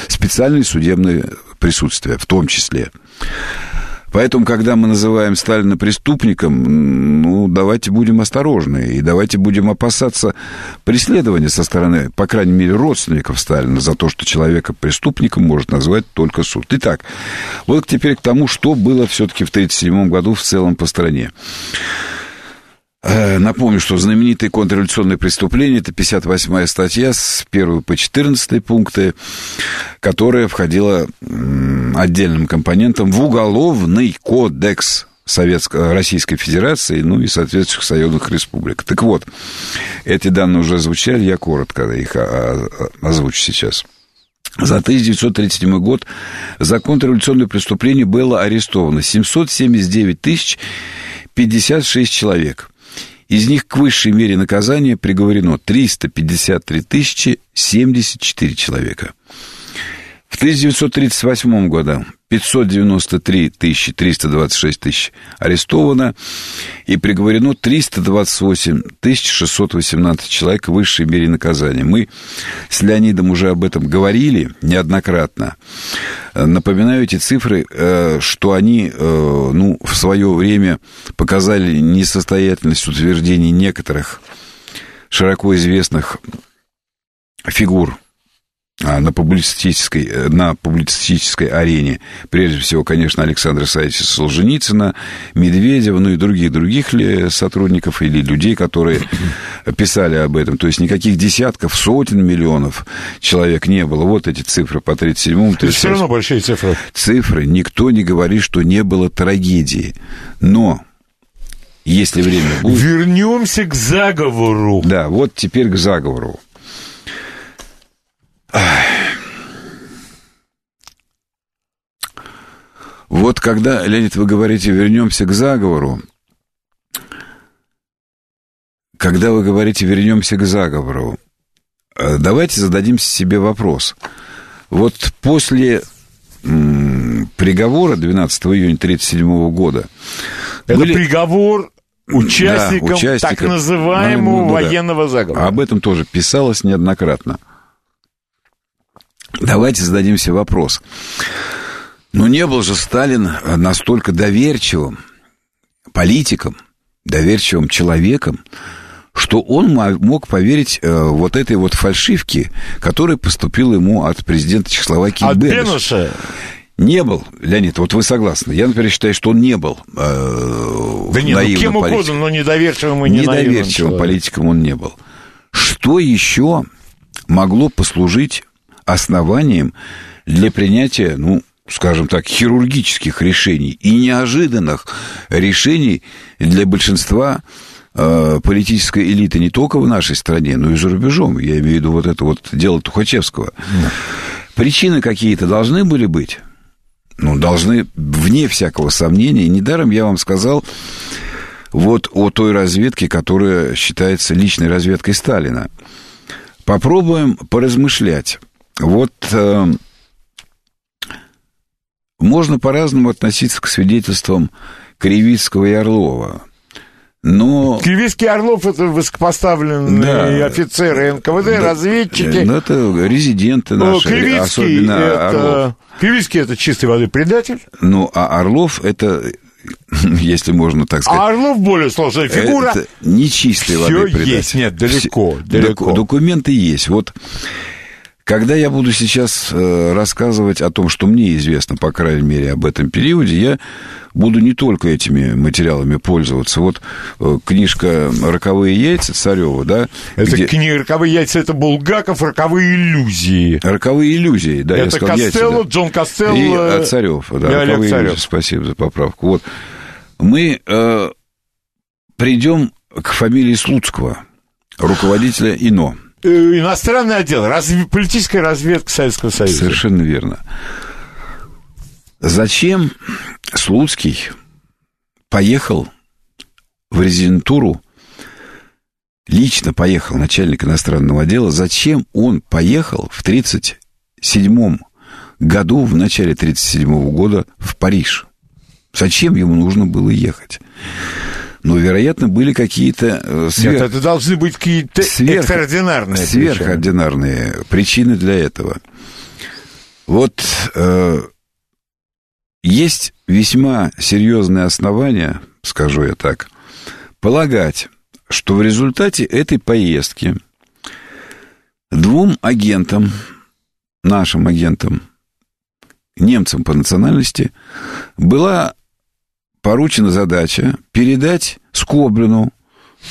специальное судебное присутствие в том числе. Поэтому, когда мы называем Сталина преступником, ну, давайте будем осторожны и давайте будем опасаться преследования со стороны, по крайней мере, родственников Сталина за то, что человека преступником может назвать только суд. Итак, вот теперь к тому, что было все-таки в 1937 году в целом по стране. Э, напомню, что знаменитые контрреволюционные преступления, это 58-я статья с 1 по 14 пункты, которая входила отдельным компонентом в уголовный кодекс Советской, Российской Федерации, ну и соответствующих союзных республик. Так вот, эти данные уже звучали, я коротко их озвучу сейчас. За 1937 год за контрреволюционные преступления было арестовано 779 тысяч 56 человек. Из них к высшей мере наказания приговорено 353 тысячи 74 человека. В 1938 году 593 тысячи 326 тысяч арестовано и приговорено 328 тысяч 618 человек в высшей мере наказания. Мы с Леонидом уже об этом говорили неоднократно. Напоминаю эти цифры, э, что они э, ну, в свое время показали несостоятельность утверждений некоторых широко известных фигур на публицистической, э, на публицистической арене, прежде всего, конечно, Александра Исаевича Солженицына, Медведева, ну и других других ли сотрудников или людей, которые писали об этом. То есть никаких десятков, сотен миллионов человек не было. Вот эти цифры по 37-му. Это все равно большие цифры. Цифры. Никто не говорит, что не было трагедии. Но если время будет... Вернемся к заговору. Да, вот теперь к заговору. Вот когда, Леонид, вы говорите, вернемся к заговору, когда вы говорите, вернемся к заговору, э, давайте зададим себе вопрос. Вот после приговора 12 июня 1937 года... Это были... приговор участникам, да, участникам так называемого ну, ну, военного заговора. Об этом тоже писалось неоднократно. Давайте зададим себе вопрос. Ну, не был же Сталин настолько доверчивым политиком, доверчивым человеком, что он мог поверить э, вот этой вот фальшивке, которая поступила ему от президента Чехословакии От Бенуша? Не был, Леонид, вот вы согласны. Я, например, считаю, что он не был э, Да нет, ну кем политиком. угодно, но недоверчивым и не Недоверчивым политиком он не был. Что еще могло послужить основанием для принятия, ну, скажем так, хирургических решений и неожиданных решений для большинства э, политической элиты не только в нашей стране, но и за рубежом. Я имею в виду вот это вот дело Тухачевского. Да. Причины какие-то должны были быть. Ну, должны, вне всякого сомнения. Недаром я вам сказал вот о той разведке, которая считается личной разведкой Сталина. Попробуем поразмышлять. Вот э, можно по-разному относиться к свидетельствам Кривицкого и Орлова. Но... Кривицкий Орлов это высокопоставленные да. офицеры НКВД, да. разведчики. Ну, это резиденты наши, Кривицкий особенно это... Орлов. Кривицкий это чистой воды предатель. Ну, а Орлов это если можно так сказать. А Орлов более сложная фигура. Это не чистой воды предатель. есть, нет, далеко, далеко. Документы есть. Вот когда я буду сейчас э, рассказывать о том, что мне известно, по крайней мере, об этом периоде, я буду не только этими материалами пользоваться. Вот э, книжка «Роковые яйца» Царева, да? Это где... книга «Роковые яйца» — это Булгаков «Роковые иллюзии». «Роковые иллюзии», да, это я сказал Костелло, яйца, да. Джон Костелло. И от Царев, да, и «Роковые Царев. иллюзии». Спасибо за поправку. Вот. Мы э, придем к фамилии Слуцкого, руководителя ИНО. Э, иностранный отдел, разв... политическая разведка Советского Союза. Совершенно верно. Зачем Слуцкий поехал в резидентуру, лично поехал начальник иностранного отдела, зачем он поехал в 1937 году, в начале 1937 года в Париж? Зачем ему нужно было ехать? Но, вероятно, были какие-то э, сверх... Нет, это должны быть какие-то сверх... экстраординарные сверхординарные причины. причины для этого. Вот э, есть весьма серьезные основания, скажу я так, полагать, что в результате этой поездки двум агентам, нашим агентам, немцам по национальности, была поручена задача передать Скоблину,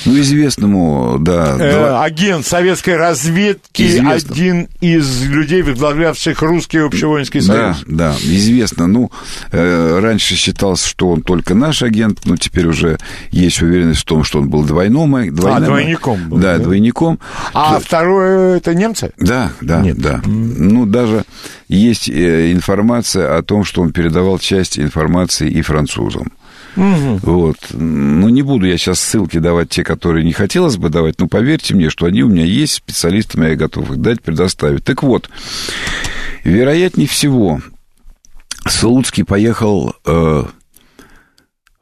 ну, известному, да. Э, два... Агент советской разведки, известно. один из людей, возглавлявших русский общевоинский союз. Да, да, известно. Ну, э, раньше считалось, что он только наш агент, но теперь уже есть уверенность в том, что он был двойным. двойным а, двойником был. Да, да? двойником. А то... второе, это немцы? Да, да, Нет. да. Mm. Ну, даже есть э, информация о том, что он передавал часть информации и французам. Угу. Вот. Ну, не буду я сейчас ссылки давать те, которые не хотелось бы давать, но поверьте мне, что они у меня есть, специалистами я готов их дать, предоставить. Так вот, вероятнее всего, Слуцкий поехал э,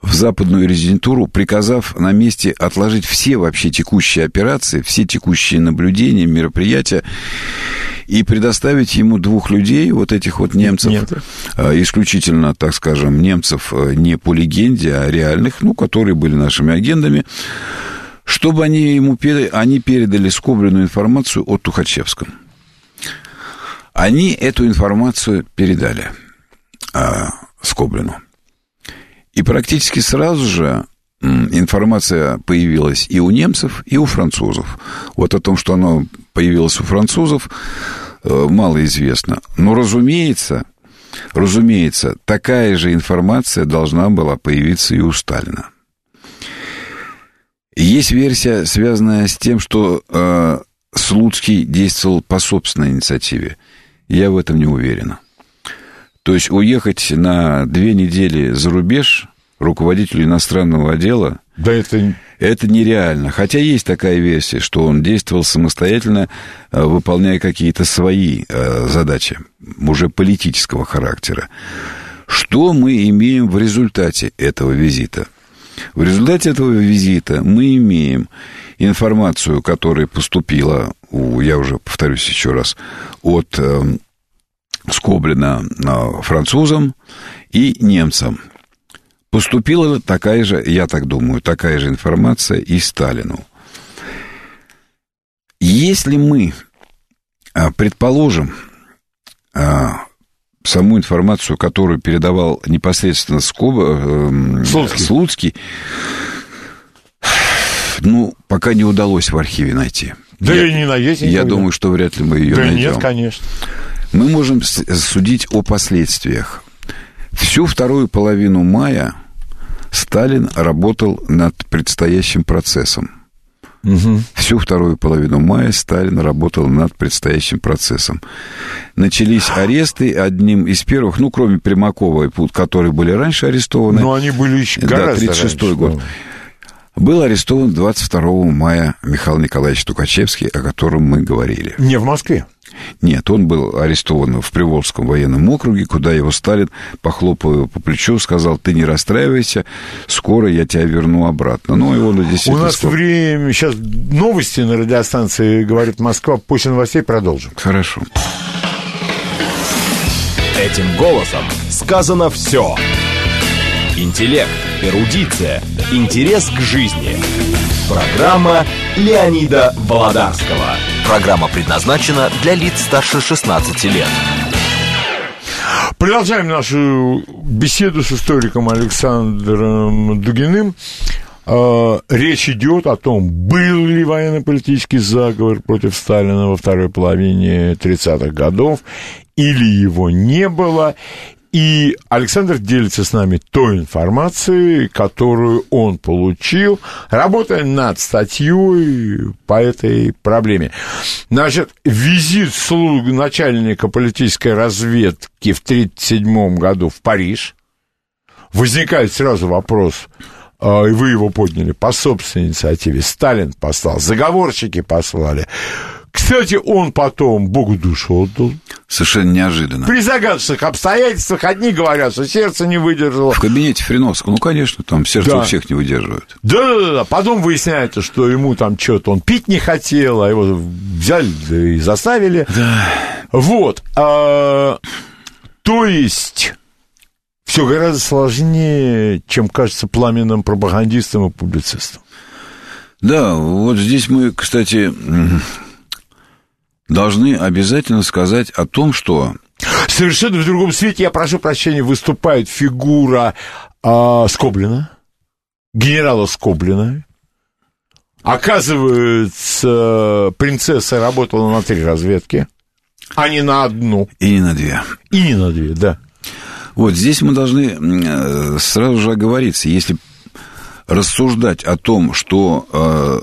в западную резидентуру, приказав на месте отложить все вообще текущие операции, все текущие наблюдения, мероприятия и предоставить ему двух людей, вот этих вот немцев, Нет. А, исключительно, так скажем, немцев э, не по легенде, а реальных, ну, которые были нашими агентами, чтобы они ему передали, они передали скобленную информацию о Тухачевском. Они эту информацию передали а, Скоблину. И практически сразу же информация появилась и у немцев, и у французов. Вот о том, что она появилась у французов, э, мало известно. Но, разумеется, разумеется, такая же информация должна была появиться и у Сталина. Есть версия, связанная с тем, что э, Слуцкий действовал по собственной инициативе. Я в этом не уверен. То есть уехать на две недели за рубеж руководителю иностранного отдела, да это... это нереально. Хотя есть такая версия, что он действовал самостоятельно, э, выполняя какие-то свои э, задачи, уже политического характера. Что мы имеем в результате этого визита? В результате этого визита мы имеем информацию, которая поступила, я уже повторюсь еще раз, от Скоблина э, французам и немцам. Поступила такая же, я так думаю, такая же информация и Сталину. Если мы а, предположим а, саму информацию, которую передавал непосредственно Скоба, э, Слуцкий. Слуцкий, ну, пока не удалось в архиве найти. Да я, и не найдете. Я думаю, что вряд ли мы ее да найдем. нет, конечно. Мы можем судить о последствиях. Всю вторую половину мая Сталин работал над предстоящим процессом. Угу. Всю вторую половину мая Сталин работал над предстоящим процессом. Начались аресты одним из первых, ну, кроме Примакова и Пут, которые были раньше арестованы. Но они были еще гораздо Да, 36-й год. Был арестован 22 мая Михаил Николаевич Тукачевский, о котором мы говорили. Не в Москве? Нет, он был арестован в Приволжском военном округе, куда его Сталин, похлопывая по плечу, сказал, ты не расстраивайся, скоро я тебя верну обратно. Ну, и он действительно... У нас скоро... время... Сейчас новости на радиостанции «Говорит Москва». После новостей продолжим. Хорошо. Этим голосом сказано все. Интеллект, эрудиция, интерес к жизни. Программа Леонида Володарского. Программа предназначена для лиц старше 16 лет. Продолжаем нашу беседу с историком Александром Дугиным. А, речь идет о том, был ли военно-политический заговор против Сталина во второй половине 30-х годов, или его не было. И Александр делится с нами той информацией, которую он получил, работая над статьей по этой проблеме. Значит, визит слуг начальника политической разведки в 1937 году в Париж. Возникает сразу вопрос, а, и вы его подняли по собственной инициативе. Сталин послал, заговорщики послали. Кстати, он потом Богу душу отдал. Совершенно неожиданно. При загадочных обстоятельствах одни говорят, что сердце не выдержало. В кабинете Фриновского, ну, конечно, там сердце да. у всех не выдерживает. Да-да-да, потом выясняется, что ему там что-то, он пить не хотел, а его взяли и заставили. Да. Вот. А, то есть все гораздо сложнее, чем кажется пламенным пропагандистам и публицистам. Да, вот здесь мы, кстати, должны обязательно сказать о том, что... Совершенно в другом свете, я прошу прощения, выступает фигура а, Скоблина, генерала Скоблина. Оказывается, принцесса работала на три разведки, а не на одну. И не на две. И не на две, да. Вот здесь мы должны э, сразу же оговориться, если рассуждать о том, что э,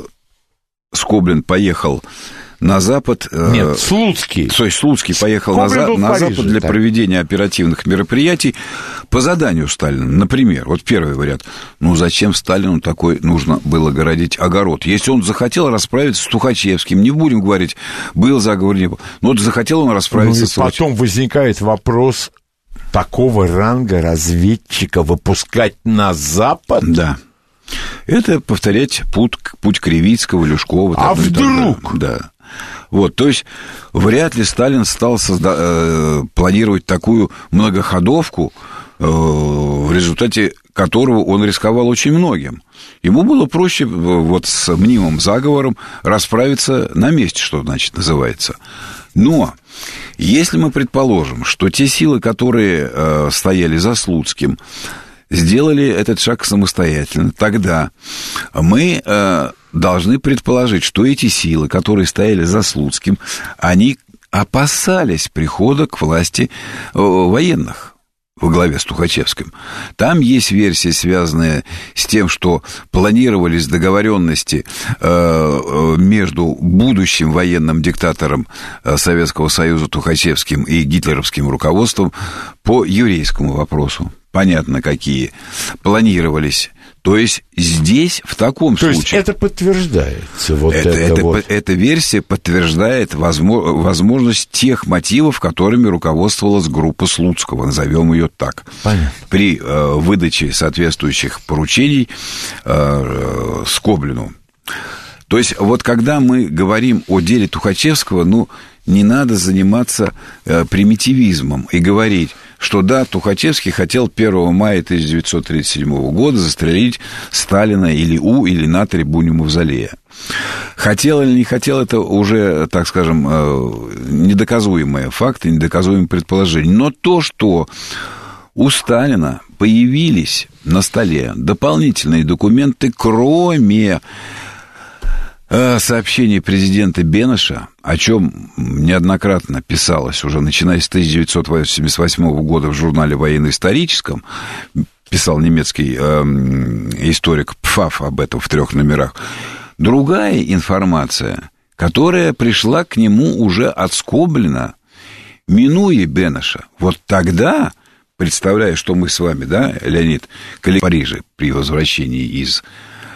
Скоблин поехал на Запад... Э, Нет, Слуцкий. То есть Слуцкий поехал на, за, на Париже, Запад для так. проведения оперативных мероприятий по заданию Сталина. Например, вот первый вариант. Ну, зачем Сталину такой нужно было городить огород? Если он захотел расправиться с Тухачевским, не будем говорить, был заговор, не был. Но вот захотел он расправиться ну, с Потом возникает вопрос, такого ранга разведчика выпускать на Запад? Да. Это повторять путь, путь Кривицкого, Люшкова. А вдруг? Да. Вот, то есть вряд ли Сталин стал созда- э, планировать такую многоходовку, э, в результате которого он рисковал очень многим. Ему было проще э, вот с мнимым заговором расправиться на месте, что значит называется. Но если мы предположим, что те силы, которые э, стояли за Слуцким, сделали этот шаг самостоятельно, тогда мы э, должны предположить, что эти силы, которые стояли за Слуцким, они опасались прихода к власти э, военных во главе с Тухачевским. Там есть версия, связанная с тем, что планировались договоренности э, э, между будущим военным диктатором Советского Союза Тухачевским и гитлеровским руководством по еврейскому вопросу понятно какие, планировались. То есть здесь в таком То случае... есть это подтверждается. Вот это, это, это, вот. эта версия подтверждает возможность тех мотивов, которыми руководствовалась группа Слуцкого, назовем ее так. Понятно. При э, выдаче соответствующих поручений э, Скоблину. То есть вот когда мы говорим о деле Тухачевского, ну, не надо заниматься э, примитивизмом и говорить, что да, Тухачевский хотел 1 мая 1937 года застрелить Сталина или у, или на трибуне Мавзолея. Хотел или не хотел, это уже, так скажем, э, недоказуемые факты, недоказуемые предположения. Но то, что у Сталина появились на столе дополнительные документы, кроме сообщение президента Бенеша, о чем неоднократно писалось уже начиная с 1988 года в журнале «Военно-историческом», писал немецкий э, историк Пфаф об этом в трех номерах. Другая информация, которая пришла к нему уже от Скоблина, минуя Бенеша. Вот тогда, представляя, что мы с вами, да, Леонид, в Париже при возвращении из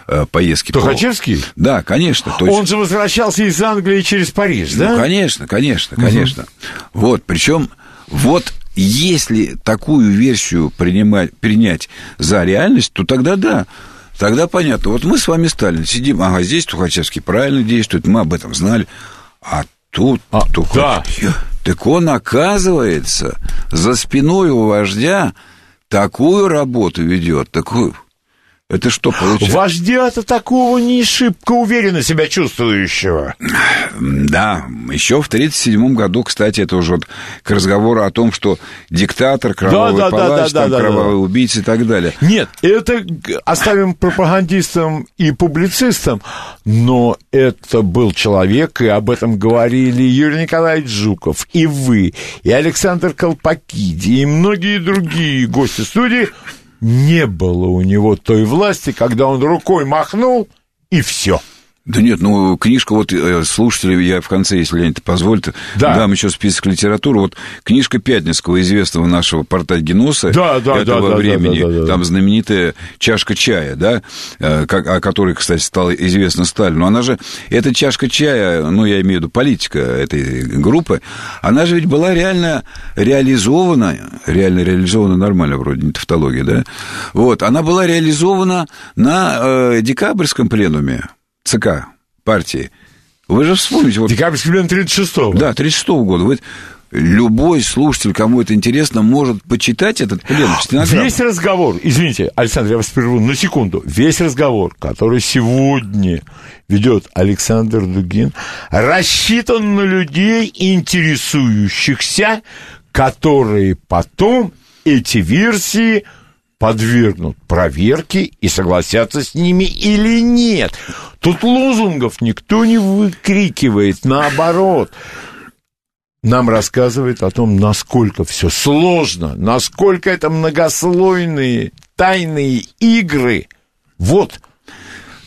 э, поездки. Тухачевский? По... Да, конечно. То есть... Он же возвращался из Англии через Париж, да? Ну, конечно, конечно, конечно. Угу. Вот, причем вот если такую версию принимать, принять за реальность, то тогда да, тогда понятно. Вот мы с вами, Сталин, сидим, ага, здесь Тухачевский правильно действует, мы об этом знали, а тут а, Тухачевский... Да. Так он, оказывается, за спиной у вождя такую работу ведет, такую это что получается? Вождя-то такого не шибко уверенно себя чувствующего. Да, еще в 1937 году, кстати, это уже вот к разговору о том, что диктатор, кровавый да, да, палач, да, да, там, да, кровавый да. убийца и так далее. Нет, это оставим пропагандистам и публицистам, но это был человек, и об этом говорили Юрий Николаевич Жуков, и вы, и Александр Колпакиди, и многие другие гости студии, не было у него той власти, когда он рукой махнул, и все. Да нет, ну, книжка, вот э, слушатели, я в конце, если Леонид позволит, да. дам еще список литературы. Вот книжка Пятницкого, известного нашего портагеноса да, да, этого да, времени, да, да, да, да. там знаменитая чашка чая, да, э, о которой, кстати, стало известно Сталину. Она же, эта чашка чая, ну, я имею в виду политика этой группы, она же ведь была реально реализована, реально реализована нормально, вроде не тавтология, да, вот, она была реализована на э, декабрьском пленуме ЦК партии. Вы же вспомните... Вот, Декабрьский пленум 36-го. Да, 36-го года. Вы, любой слушатель, кому это интересно, может почитать этот пленум. Весь разговор, извините, Александр, я вас прерву на секунду. Весь разговор, который сегодня ведет Александр Дугин, рассчитан на людей, интересующихся, которые потом эти версии подвергнут проверке и согласятся с ними или нет. Тут лозунгов никто не выкрикивает, наоборот. Нам рассказывает о том, насколько все сложно, насколько это многослойные тайные игры. Вот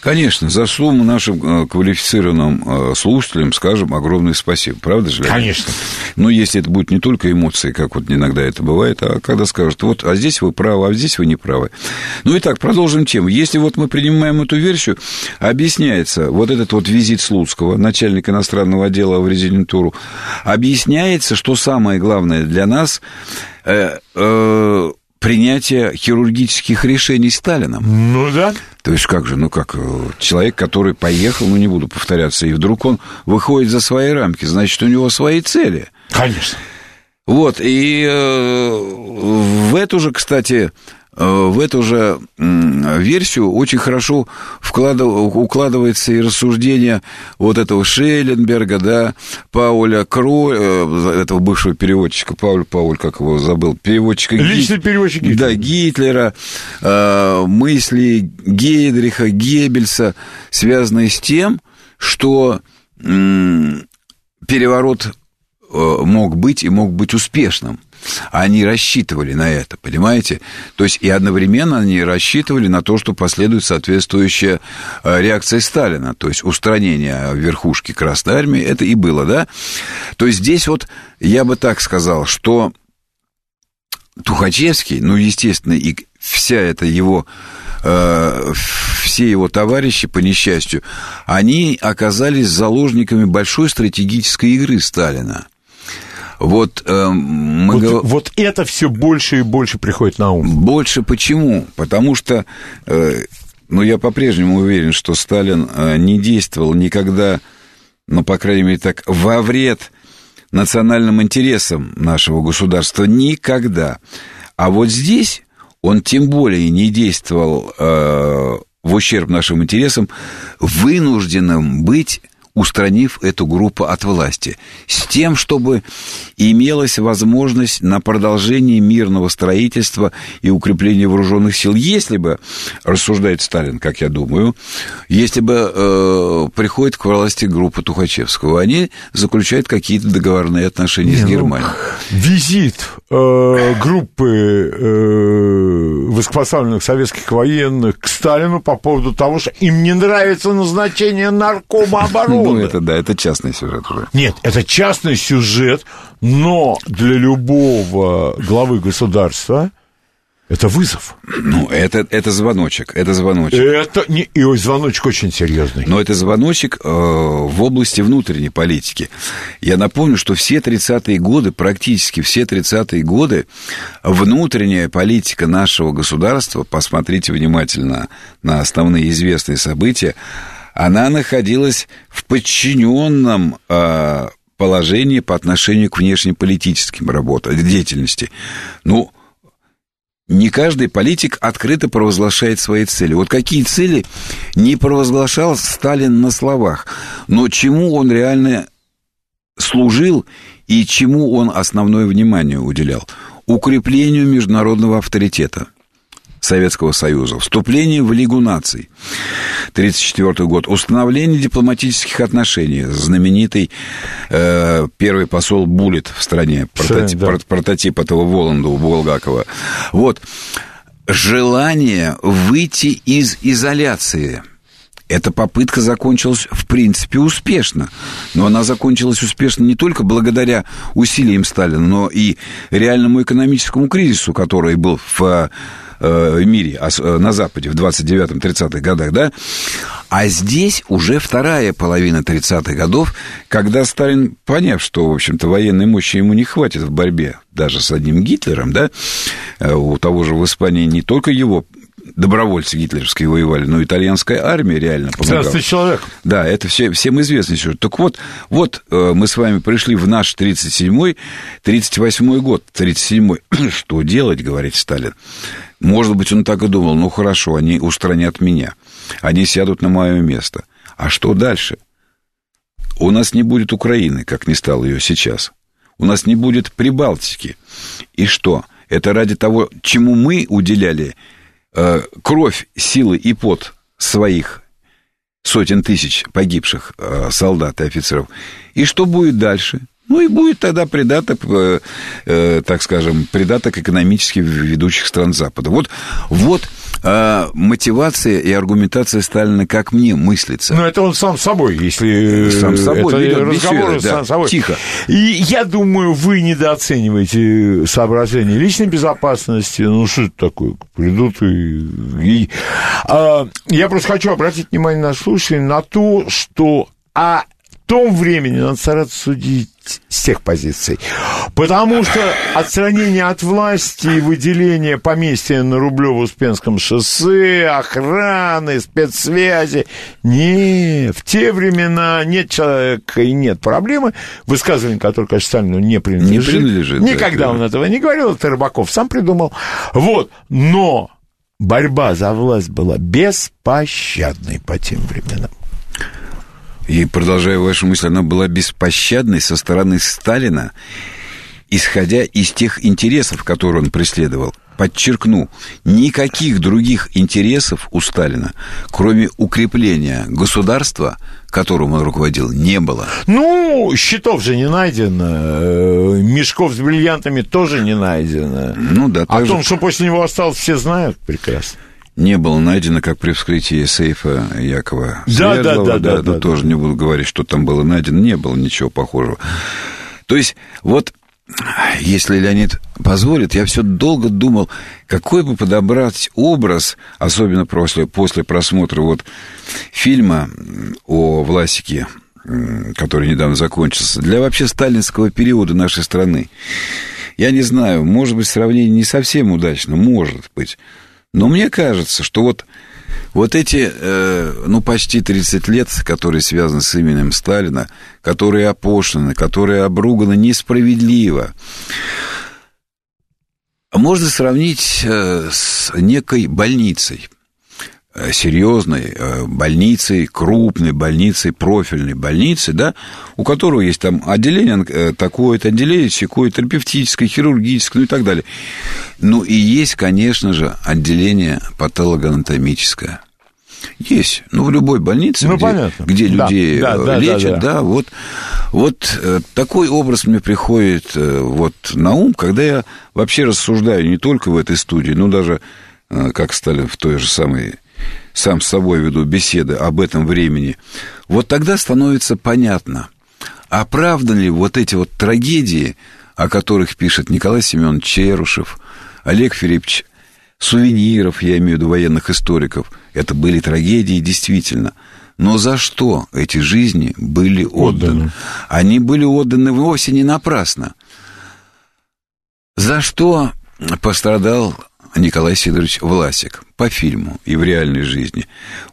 Конечно, за сумму нашим э, квалифицированным э, слушателям скажем огромное спасибо, правда же? Конечно. Но если это будет не только эмоции, как вот иногда это бывает, а когда скажут, вот, а здесь вы правы, а здесь вы не правы. Ну и так, продолжим тему. Если вот мы принимаем эту версию, объясняется вот этот вот визит Слуцкого, начальника иностранного отдела в резидентуру, объясняется, что самое главное для нас э, э, принятие хирургических решений Сталином. Ну да. То есть как же, ну как, э, человек, который поехал, ну не буду повторяться, и вдруг он выходит за свои рамки, значит, у него свои цели. Конечно. Вот, и э, в эту же, кстати, в эту же версию очень хорошо укладывается и рассуждение вот этого Шелленберга, да, Пауля Кро, э, этого бывшего переводчика, Пауль, Пауль, как его забыл, переводчика... Личный Гит... переводчик Гитлера. Да, Гитлера, э, мысли Гейдриха, Геббельса, связанные с тем, что переворот мог быть и мог быть успешным. Они рассчитывали на это, понимаете? То есть и одновременно они рассчитывали на то, что последует соответствующая э, реакция Сталина, то есть устранение верхушки Красной Армии, это и было, да? То есть здесь вот я бы так сказал, что Тухачевский, ну, естественно, и вся эта его э, все его товарищи, по несчастью, они оказались заложниками большой стратегической игры Сталина. Вот, э, мы вот, гов... вот это все больше и больше приходит на ум. Больше почему? Потому что, э, ну, я по-прежнему уверен, что Сталин э, не действовал никогда, ну, по крайней мере, так, во вред национальным интересам нашего государства. Никогда. А вот здесь он тем более не действовал э, в ущерб нашим интересам, вынужденным быть устранив эту группу от власти, с тем, чтобы имелась возможность на продолжение мирного строительства и укрепления вооруженных сил. Если бы, рассуждает Сталин, как я думаю, если бы э, приходит к власти группа Тухачевского, они заключают какие-то договорные отношения Не, с ну, Германией. Ну, визит э, группы э, высокопоставленных советских военных к Сталину по поводу того, что им не нравится назначение наркома обороны ну, это да, это частный сюжет уже. Нет, это частный сюжет, но для любого главы государства Это вызов. Ну, это, это звоночек, это звоночек. Это не... И звоночек очень серьезный. Но это звоночек э, в области внутренней политики. Я напомню, что все 30-е годы, практически все 30-е годы, внутренняя политика нашего государства, посмотрите внимательно на основные известные события, она находилась в подчиненном э, положении по отношению к внешнеполитическим работам, деятельности. Ну, не каждый политик открыто провозглашает свои цели. Вот какие цели не провозглашал Сталин на словах, но чему он реально служил и чему он основное внимание уделял? Укреплению международного авторитета. Советского Союза, вступление в Лигу наций, 1934 год, установление дипломатических отношений, знаменитый э, первый посол Буллет в стране, прототип, да. прототип этого Воланда у Булгакова. Вот, желание выйти из изоляции – эта попытка закончилась, в принципе, успешно. Но она закончилась успешно не только благодаря усилиям Сталина, но и реальному экономическому кризису, который был в Э, мире, э, на Западе в 29-30-х годах, да, а здесь уже вторая половина 30-х годов, когда Сталин, поняв, что, в общем-то, военной мощи ему не хватит в борьбе даже с одним Гитлером, да, э, у того же в Испании не только его добровольцы гитлеровские воевали, но итальянская армия реально помогала. 15 человек. Да, это все, всем известно еще. Так вот, вот мы с вами пришли в наш 37-й, 38-й год, 37-й. Что делать, говорит Сталин? Может быть, он так и думал, ну хорошо, они устранят меня, они сядут на мое место. А что дальше? У нас не будет Украины, как не стало ее сейчас. У нас не будет Прибалтики. И что? Это ради того, чему мы уделяли э, кровь, силы и пот своих сотен тысяч погибших э, солдат и офицеров. И что будет дальше? Ну и будет тогда придаток, э, э, так скажем, придаток экономически ведущих стран Запада. Вот, вот э, мотивация и аргументация Сталина, как мне мыслится. Ну, это он сам собой, если... Сам собой, это ведет разговоры да, сам собой. Тихо. И я думаю, вы недооцениваете соображения личной безопасности. Ну, что это такое? Придут и... и... А, я просто хочу обратить внимание на слушателей на то, что а том времени надо стараться судить с тех позиций. Потому что отстранение от власти и выделение поместья на Рублево-Успенском шоссе, охраны, спецсвязи. Не, в те времена нет человека и нет проблемы, высказывание, которое, конечно, Сталину не принадлежит. Не принадлежит. Никогда да, он этого не говорил, это Рыбаков сам придумал. Вот, но борьба за власть была беспощадной по тем временам. И, продолжая вашу мысль, она была беспощадной со стороны Сталина, исходя из тех интересов, которые он преследовал. Подчеркну, никаких других интересов у Сталина, кроме укрепления государства, которым он руководил, не было. Ну, счетов же не найдено, э, мешков с бриллиантами тоже не найдено. Ну да. О том, что после него осталось, все знают прекрасно не было найдено, как при вскрытии сейфа Якова да, да, да, да, да, да, тоже да. не буду говорить, что там было найдено, не было ничего похожего. То есть, вот, если Леонид позволит, я все долго думал, какой бы подобрать образ, особенно после, после просмотра вот фильма о Власике, который недавно закончился, для вообще сталинского периода нашей страны. Я не знаю, может быть, сравнение не совсем удачно, может быть. Но мне кажется, что вот, вот эти, э, ну, почти 30 лет, которые связаны с именем Сталина, которые опошлены, которые обруганы несправедливо, можно сравнить э, с некой больницей. Э, серьезной э, больницей, крупной больницей, профильной больницей, да, у которого есть там отделение э, такое-то, отделение секое, терапевтическое, хирургическое, ну и так далее. Ну и есть, конечно же, отделение патологоанатомическое. Есть. Ну, в любой больнице, ну, где, где да, людей да, да, лечат, да, да. да, вот, вот такой образ мне приходит вот на ум, когда я вообще рассуждаю не только в этой студии, но даже как стали в той же самой сам с собой веду беседы об этом времени, вот тогда становится понятно, оправданы ли вот эти вот трагедии, о которых пишет Николай Семенович Черушев, Олег Филиппович сувениров, я имею в виду военных историков. Это были трагедии, действительно. Но за что эти жизни были отданы? отданы. Они были отданы вовсе не напрасно. За что пострадал Николай Сидорович Власик по фильму и в реальной жизни.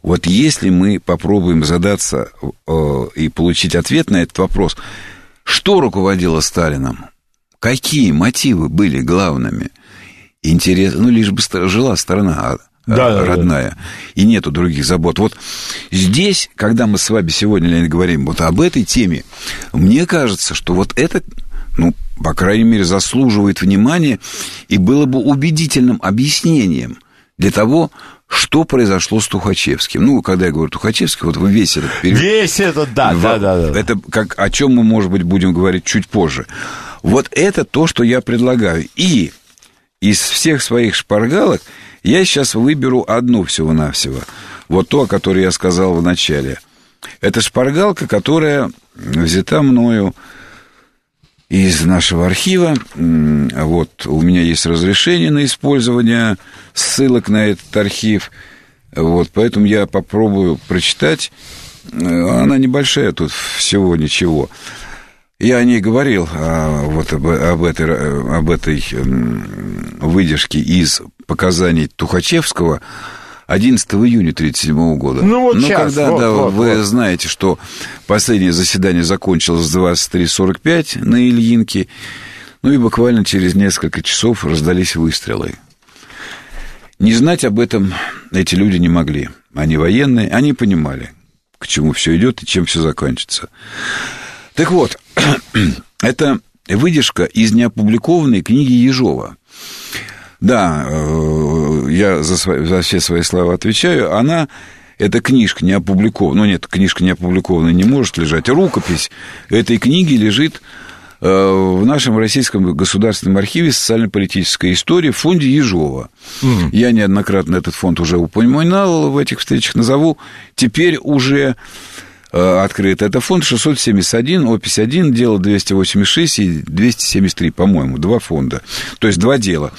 Вот если мы попробуем задаться э, и получить ответ на этот вопрос, что руководило Сталином? Какие мотивы были главными? Интересно, ну, лишь бы жила страна а, да, родная, да, да. и нету других забот. Вот здесь, когда мы с вами сегодня, Леонид, говорим вот об этой теме, мне кажется, что вот это, ну, по крайней мере, заслуживает внимания и было бы убедительным объяснением для того, что произошло с Тухачевским. Ну, когда я говорю Тухачевский, вот вы весь этот период... Весь этот, да, в, да, да, да. Это как, о чем мы, может быть, будем говорить чуть позже. Вот это то, что я предлагаю. И из всех своих шпаргалок я сейчас выберу одну всего-навсего. Вот то, о которой я сказал в начале. Это шпаргалка, которая взята мною из нашего архива. Вот у меня есть разрешение на использование ссылок на этот архив. Вот, поэтому я попробую прочитать. Она небольшая, тут всего ничего. Я о ней говорил, а, вот об, об, этой, об этой выдержке из показаний Тухачевского 11 июня 1937 года. Ну, вот Но сейчас, когда вот, да, вот, вы вот. знаете, что последнее заседание закончилось в 23.45 на Ильинке, ну и буквально через несколько часов раздались выстрелы. Не знать об этом эти люди не могли. Они военные, они понимали, к чему все идет и чем все закончится. Так вот, это выдержка из неопубликованной книги Ежова. Да, э, я за, свои, за все свои слова отвечаю. Она, эта книжка не опубликована. Ну, нет, книжка не опубликована не может лежать. Рукопись этой книги лежит э, в нашем Российском государственном архиве социально-политической истории в фонде Ежова. Mm. Я неоднократно этот фонд уже упоминал в этих встречах, назову теперь уже Э, открыто. Это фонд 671, опись 1, дело 286 и 273, по-моему, два фонда. То есть два дела.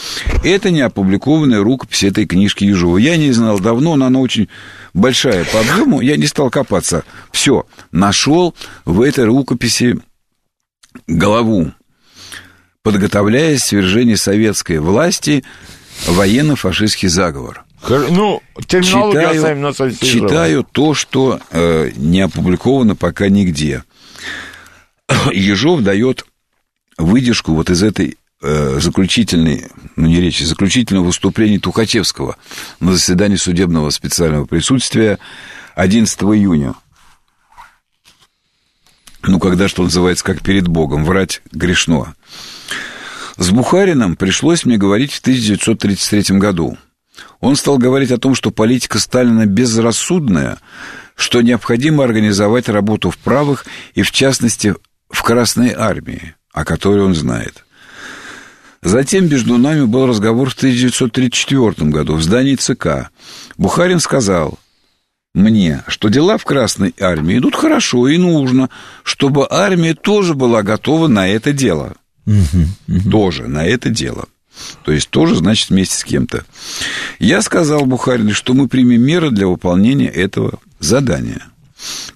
Это не опубликованная рукопись этой книжки Ежова. Я не знал давно, но она очень большая по объему. Я не стал копаться. Все, нашел в этой рукописи голову, подготовляя свержение советской власти военно-фашистский заговор. Ну, терминология читаю, читаю то, что э, не опубликовано пока нигде. Ежов дает выдержку вот из этой э, заключительной, ну не речи, заключительного выступления Тухачевского на заседании судебного специального присутствия 11 июня. Ну, когда, что называется, как перед Богом, врать грешно. С Бухарином пришлось мне говорить в 1933 году – он стал говорить о том, что политика Сталина безрассудная, что необходимо организовать работу в правых и, в частности, в Красной армии, о которой он знает. Затем между нами был разговор в 1934 году в здании ЦК. Бухарин сказал мне, что дела в Красной армии идут хорошо и нужно, чтобы армия тоже была готова на это дело. Тоже на это дело. То есть тоже, значит, вместе с кем-то. Я сказал Бухарину, что мы примем меры для выполнения этого задания.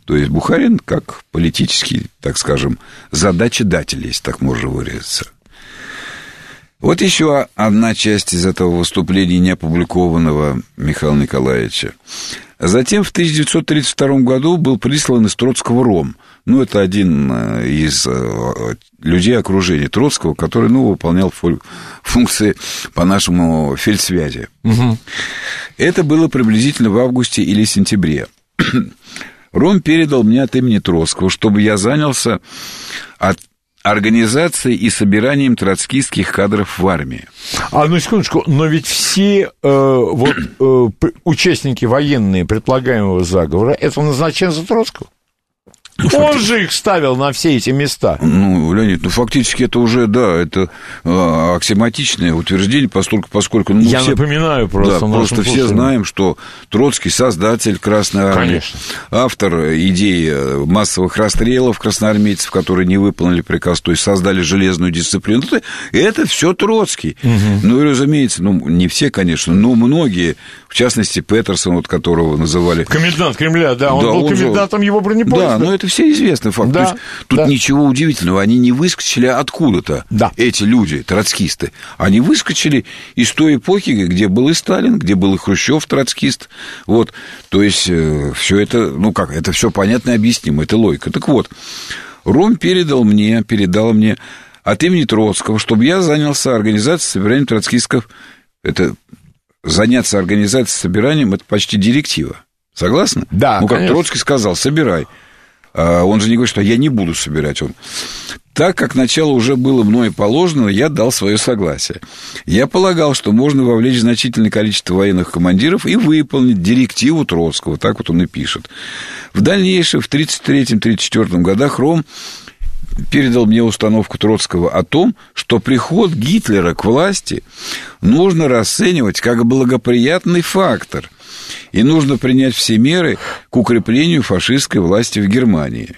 То есть Бухарин как политический, так скажем, задачедатель, если так можно выразиться. Вот еще одна часть из этого выступления, не опубликованного Михаила Николаевича. Затем в 1932 году был прислан из Троцкого Ром. Ну, это один э, из э, людей окружения Троцкого, который, ну, выполнял функции по нашему фельдсвязи. Угу. Это было приблизительно в августе или сентябре. Ром передал мне от имени Троцкого, чтобы я занялся от организацией и собиранием троцкистских кадров в армии. А ну секундочку, но ведь все э, вот, э, участники военные предполагаемого заговора это назначенцы Троцкого. Он же их ставил на все эти места. Ну, Леонид, ну фактически это уже, да, это э, аксиоматичное утверждение, поскольку, поскольку ну, Я все, напоминаю просто. да, просто все слушателям. знаем, что Троцкий создатель Красной Армии, Конечно. автор идеи массовых расстрелов красноармейцев, которые не выполнили приказ, то есть создали железную дисциплину. Это, это все Троцкий. Ну и разумеется, ну не все, конечно, но многие, в частности Петерсон, вот которого называли Комендант Кремля, да, он Да, был он же- комендантом его бронепоезда. Да, но это все известный факт. Да, То есть, тут да. ничего удивительного. Они не выскочили откуда-то, Да. эти люди, троцкисты. Они выскочили из той эпохи, где был и Сталин, где был и Хрущев, троцкист. Вот. То есть, все это, ну как, это все понятно и объяснимо, это логика. Так вот, Ром передал мне, передал мне от имени Троцкого, чтобы я занялся организацией собиранием троцкистов. Это заняться организацией собиранием, это почти директива. Согласны? Да, Ну, как конечно. Троцкий сказал, собирай. А он же не говорит, что я не буду собирать. Он. Так как начало уже было мной положено, я дал свое согласие. Я полагал, что можно вовлечь значительное количество военных командиров и выполнить директиву Троцкого. Так вот он и пишет. В дальнейшем, в 1933-1934 годах Ром передал мне установку Троцкого о том, что приход Гитлера к власти нужно расценивать как благоприятный фактор, и нужно принять все меры к укреплению фашистской власти в Германии.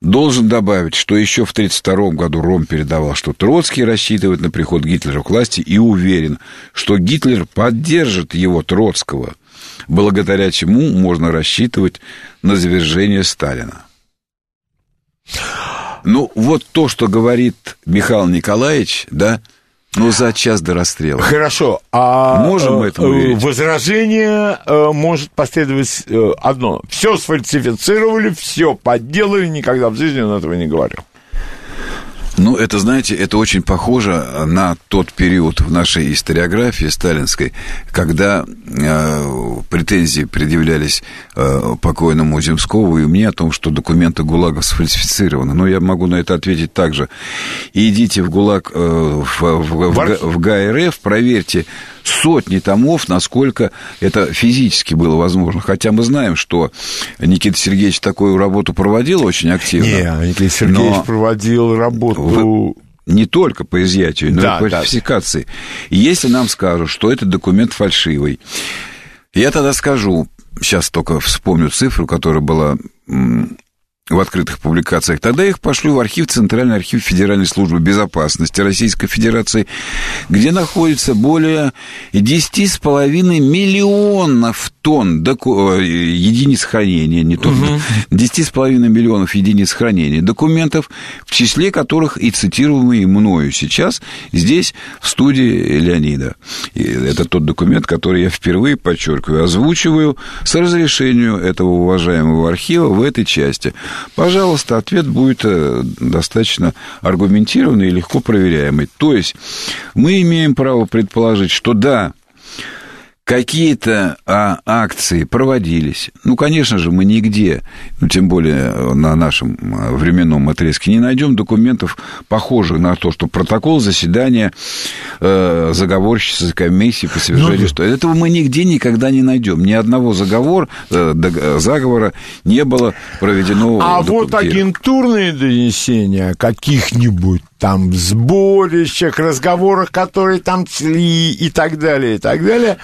Должен добавить, что еще в 1932 году Ром передавал, что Троцкий рассчитывает на приход Гитлера к власти и уверен, что Гитлер поддержит его Троцкого, благодаря чему можно рассчитывать на завержение Сталина. Ну, вот то, что говорит Михаил Николаевич, да, ну, за час до расстрела. Хорошо, а Можем мы э, этому э, верить? возражение э, может последовать э, одно. Все сфальсифицировали, все подделали, никогда в жизни он этого не говорил. Ну, это, знаете, это очень похоже на тот период в нашей историографии сталинской, когда э, претензии предъявлялись э, покойному Земскову и мне о том, что документы ГУЛАГа сфальсифицированы. Но я могу на это ответить так же. Идите в ГУЛАГ, э, в, в, в, В в ГАРФ, проверьте сотни томов, насколько это физически было возможно. Хотя мы знаем, что Никита Сергеевич такую работу проводил очень активно. Не, Никита Сергеевич Но- проводил работу... Вы- не только по изъятию, но Да, и по да. фальсификации. И Если нам скажут, что этот документ фальшивый, я тогда скажу, сейчас только вспомню цифру, которая была в открытых публикациях, тогда их пошлю в архив, Центральный архив Федеральной службы безопасности Российской Федерации, где находится более 10,5 миллионов тонн доку- э, единиц хранения, не то, 10,5 миллионов единиц хранения документов, в числе которых и цитируемые мною сейчас здесь, в студии Леонида. И это тот документ, который я впервые, подчеркиваю, озвучиваю с разрешения этого уважаемого архива в этой части. Пожалуйста, ответ будет э, достаточно аргументированный и легко проверяемый. То есть мы имеем право предположить, что да, какие-то а, акции проводились. Ну, конечно же, мы нигде, ну, тем более э, на нашем э, временном отрезке, не найдем документов, похожих на то, что протокол заседания э, заговорщической комиссии по совершению... Ну, что Этого мы нигде никогда не найдем. Ни одного заговор, э, э, заговора не было проведено. А вот агентурные донесения каких-нибудь там сборищах, разговорах, которые там цли и так далее, и так далее,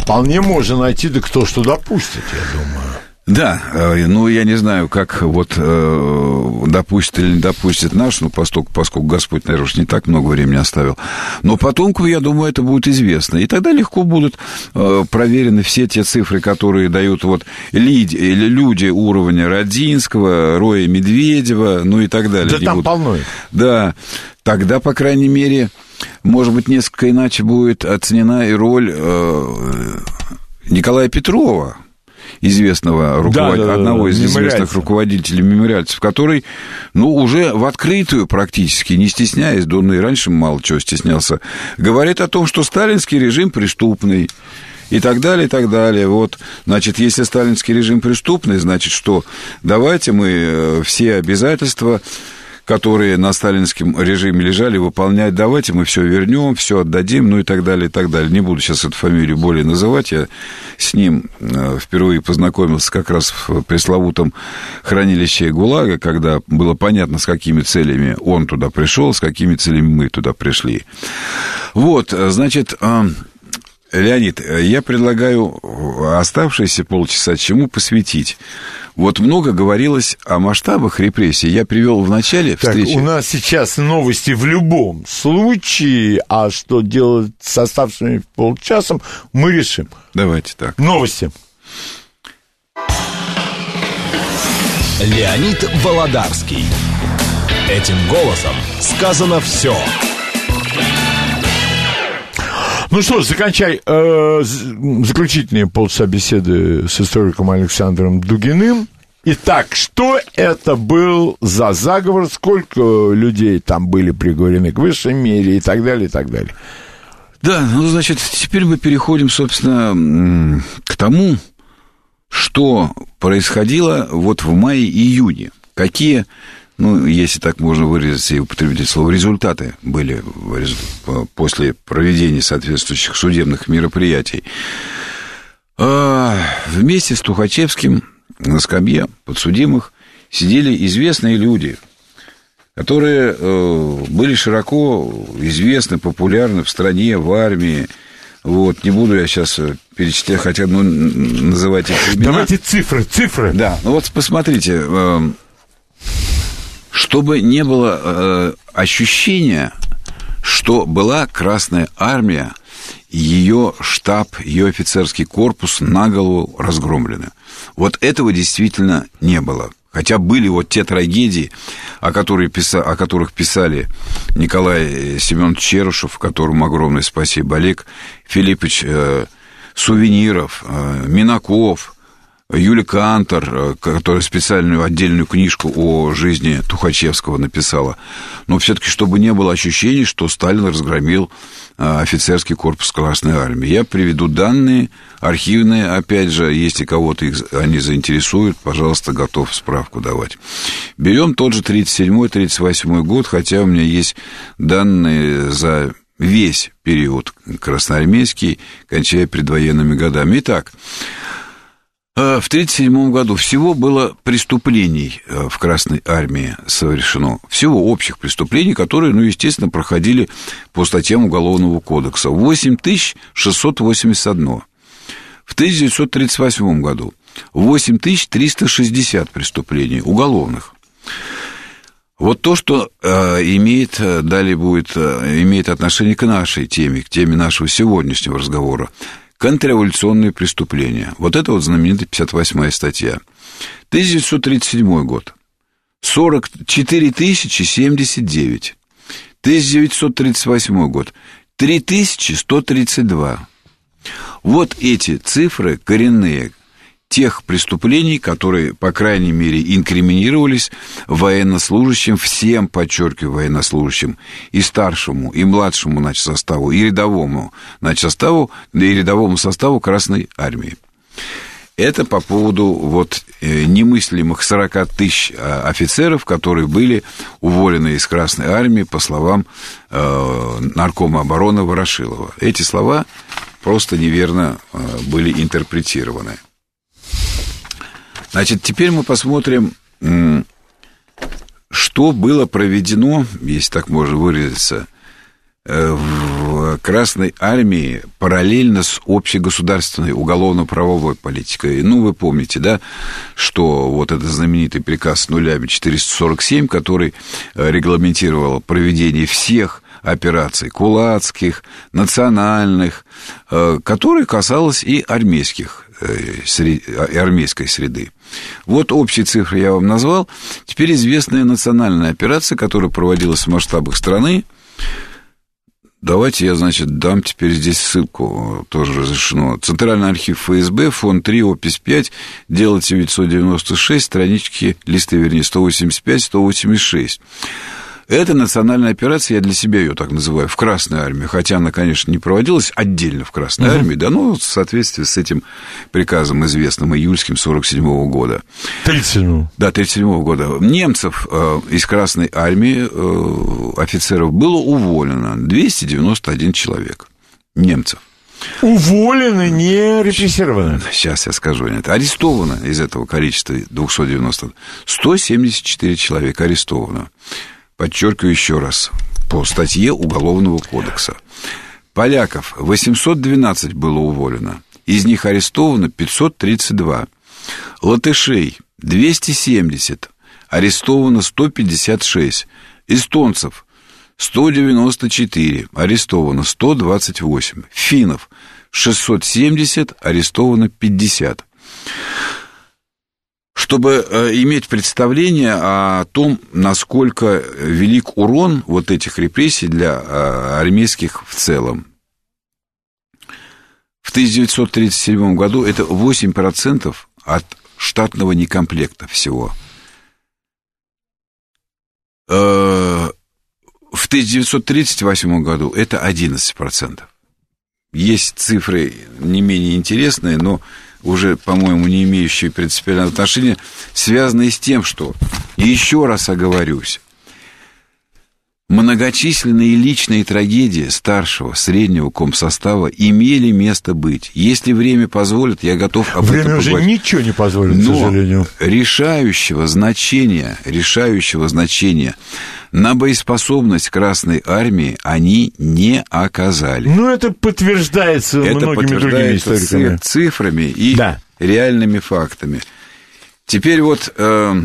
вполне можно найти, да кто что допустит, я думаю. Да, э, ну, я не знаю, как вот э, допустит или не допустит наш, ну, поскольку, поскольку Господь, наверное, уж не так много времени оставил. Но потомку, я думаю, это будет известно. И тогда легко будут э, проверены все те цифры, которые дают вот лид- или люди уровня Родинского, Роя Медведева, ну и так далее. Да Не там буду- полно. Да, тогда, по крайней мере, может быть, несколько иначе будет оценена и роль э, Николая Петрова, известного руковод- да, да, одного из известных руководителей мемориальцев, который, ну, уже в открытую практически, не стесняясь, он и раньше мало чего стеснялся, говорит о том, что сталинский режим преступный, и так далее, и так далее. Вот, значит, если сталинский режим преступный, значит, что давайте мы э, все обязательства которые на сталинском режиме лежали, выполнять, давайте мы все вернем, все отдадим, ну и так далее, и так далее. Не буду сейчас эту фамилию более называть, я с ним э, впервые познакомился как раз в пресловутом хранилище ГУЛАГа, когда было понятно, с какими целями он туда пришел, с какими целями мы туда пришли. Вот, значит, э, Леонид, я предлагаю оставшиеся полчаса чему посвятить. Вот много говорилось о масштабах репрессий. Я привел в начале так, встречи. У нас сейчас новости в любом случае, а что делать с оставшимися полчасом, мы решим. Давайте так. Новости. Леонид Володарский. Этим голосом сказано все. Ну что ж, заканчай э, заключительные полчаса беседы с историком Александром Дугиным. Итак, что это был за заговор, сколько людей там были приговорены к высшей мере и так далее, и так далее. Да, ну, значит, теперь мы переходим, собственно, к тому, что происходило вот в мае-июне. Какие ну, если так можно выразиться и употребить слово, результаты были после проведения соответствующих судебных мероприятий. А, вместе с Тухачевским на скамье подсудимых сидели известные люди, которые э, были широко известны, популярны в стране, в армии. Вот, не буду я сейчас перечислять, хотя ну, называть их имена. Давайте цифры, цифры. Да, ну вот посмотрите, э, чтобы не было э, ощущения, что была Красная Армия, ее штаб, ее офицерский корпус на голову разгромлены. Вот этого действительно не было. Хотя были вот те трагедии, о, которых, писали, о которых писали Николай Семенович Черушев, которому огромное спасибо, Олег Филиппович э, Сувениров, э, Минаков, Юлия Кантор, э, которая специальную отдельную книжку о жизни Тухачевского написала. Но все-таки, чтобы не было ощущений, что Сталин разгромил э, офицерский корпус Красной Армии. Я приведу данные архивные, опять же, если кого-то их, они заинтересуют, пожалуйста, готов справку давать. Берем тот же 37-38 год, хотя у меня есть данные за весь период красноармейский, кончая предвоенными годами. Итак, в 1937 году всего было преступлений э, в Красной Армии совершено. Всего общих преступлений, которые, ну, естественно, проходили по статьям Уголовного кодекса. 8681. В 1938 году 8360 преступлений уголовных. Вот то, что э, имеет, э, далее будет, э, имеет отношение к нашей теме, к теме нашего сегодняшнего разговора контрреволюционные преступления. Вот это вот знаменитая 58-я статья. 1937 год. 44 079. 1938 год. 3132. Вот эти цифры коренные, тех преступлений, которые, по крайней мере, инкриминировались военнослужащим, всем, подчеркиваю, военнослужащим, и старшему, и младшему значит, составу, и рядовому значит, составу, и рядовому составу Красной Армии. Это по поводу вот э, немыслимых 40 тысяч а, офицеров, которые были уволены из Красной Армии, по словам э, наркома обороны Ворошилова. Эти слова просто неверно э, были интерпретированы. Значит, теперь мы посмотрим, что было проведено, если так можно выразиться, э, в Красной Армии параллельно с общегосударственной уголовно-правовой политикой. Ну, вы помните, да, что вот этот знаменитый приказ нулями 447, который э, регламентировал проведение всех операций кулацких, национальных, э, который касалось и армейских армейской среды. Вот общие цифры я вам назвал. Теперь известная национальная операция, которая проводилась в масштабах страны. Давайте я, значит, дам теперь здесь ссылку, тоже разрешено. Центральный архив ФСБ, фонд 3, опись 5, дело 996, странички, листы, вернее, 185, 186. Это национальная операция, я для себя ее так называю, в Красной армии, хотя она, конечно, не проводилась отдельно в Красной угу. армии, да, но в соответствии с этим приказом известным июльским 47 -го года. 37 Да, 37 -го года. Немцев э, из Красной армии, э, офицеров, было уволено 291 человек. Немцев. Уволены, не репрессированы. Сейчас я скажу. Нет. Арестовано из этого количества 290. 174 человека арестовано. Подчеркиваю еще раз. По статье Уголовного кодекса. Поляков 812 было уволено. Из них арестовано 532. Латышей 270. Арестовано 156. Эстонцев 194, арестовано 128. Финнов 670, арестовано 50. Чтобы э, иметь представление о том, насколько велик урон вот этих репрессий для э, армейских в целом. В 1937 году это 8% от штатного некомплекта всего. Э, в 1938 году это 11%. Есть цифры не менее интересные, но уже, по-моему, не имеющие принципиального отношения, связанные с тем, что, еще раз оговорюсь, Многочисленные личные трагедии старшего, среднего комсостава имели место быть. Если время позволит, я готов об время этом уже ничего не позволит, Но к сожалению. решающего значения, решающего значения на боеспособность Красной Армии они не оказали. Ну, это подтверждается это многими подтверждается другими историками. цифрами и да. реальными фактами. Теперь вот э,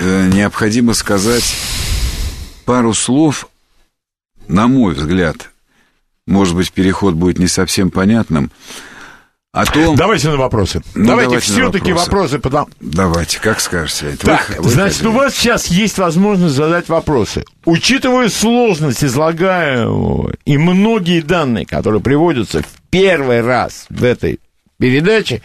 необходимо сказать пару слов, на мой взгляд, может быть, переход будет не совсем понятным, о том... Давайте на вопросы. Ну, давайте, давайте все-таки вопросы. вопросы потому... Давайте, как скажете. Так, вы, вы значит, хотели. у вас сейчас есть возможность задать вопросы. Учитывая сложность излагаемого и многие данные, которые приводятся в первый раз в этой передачи.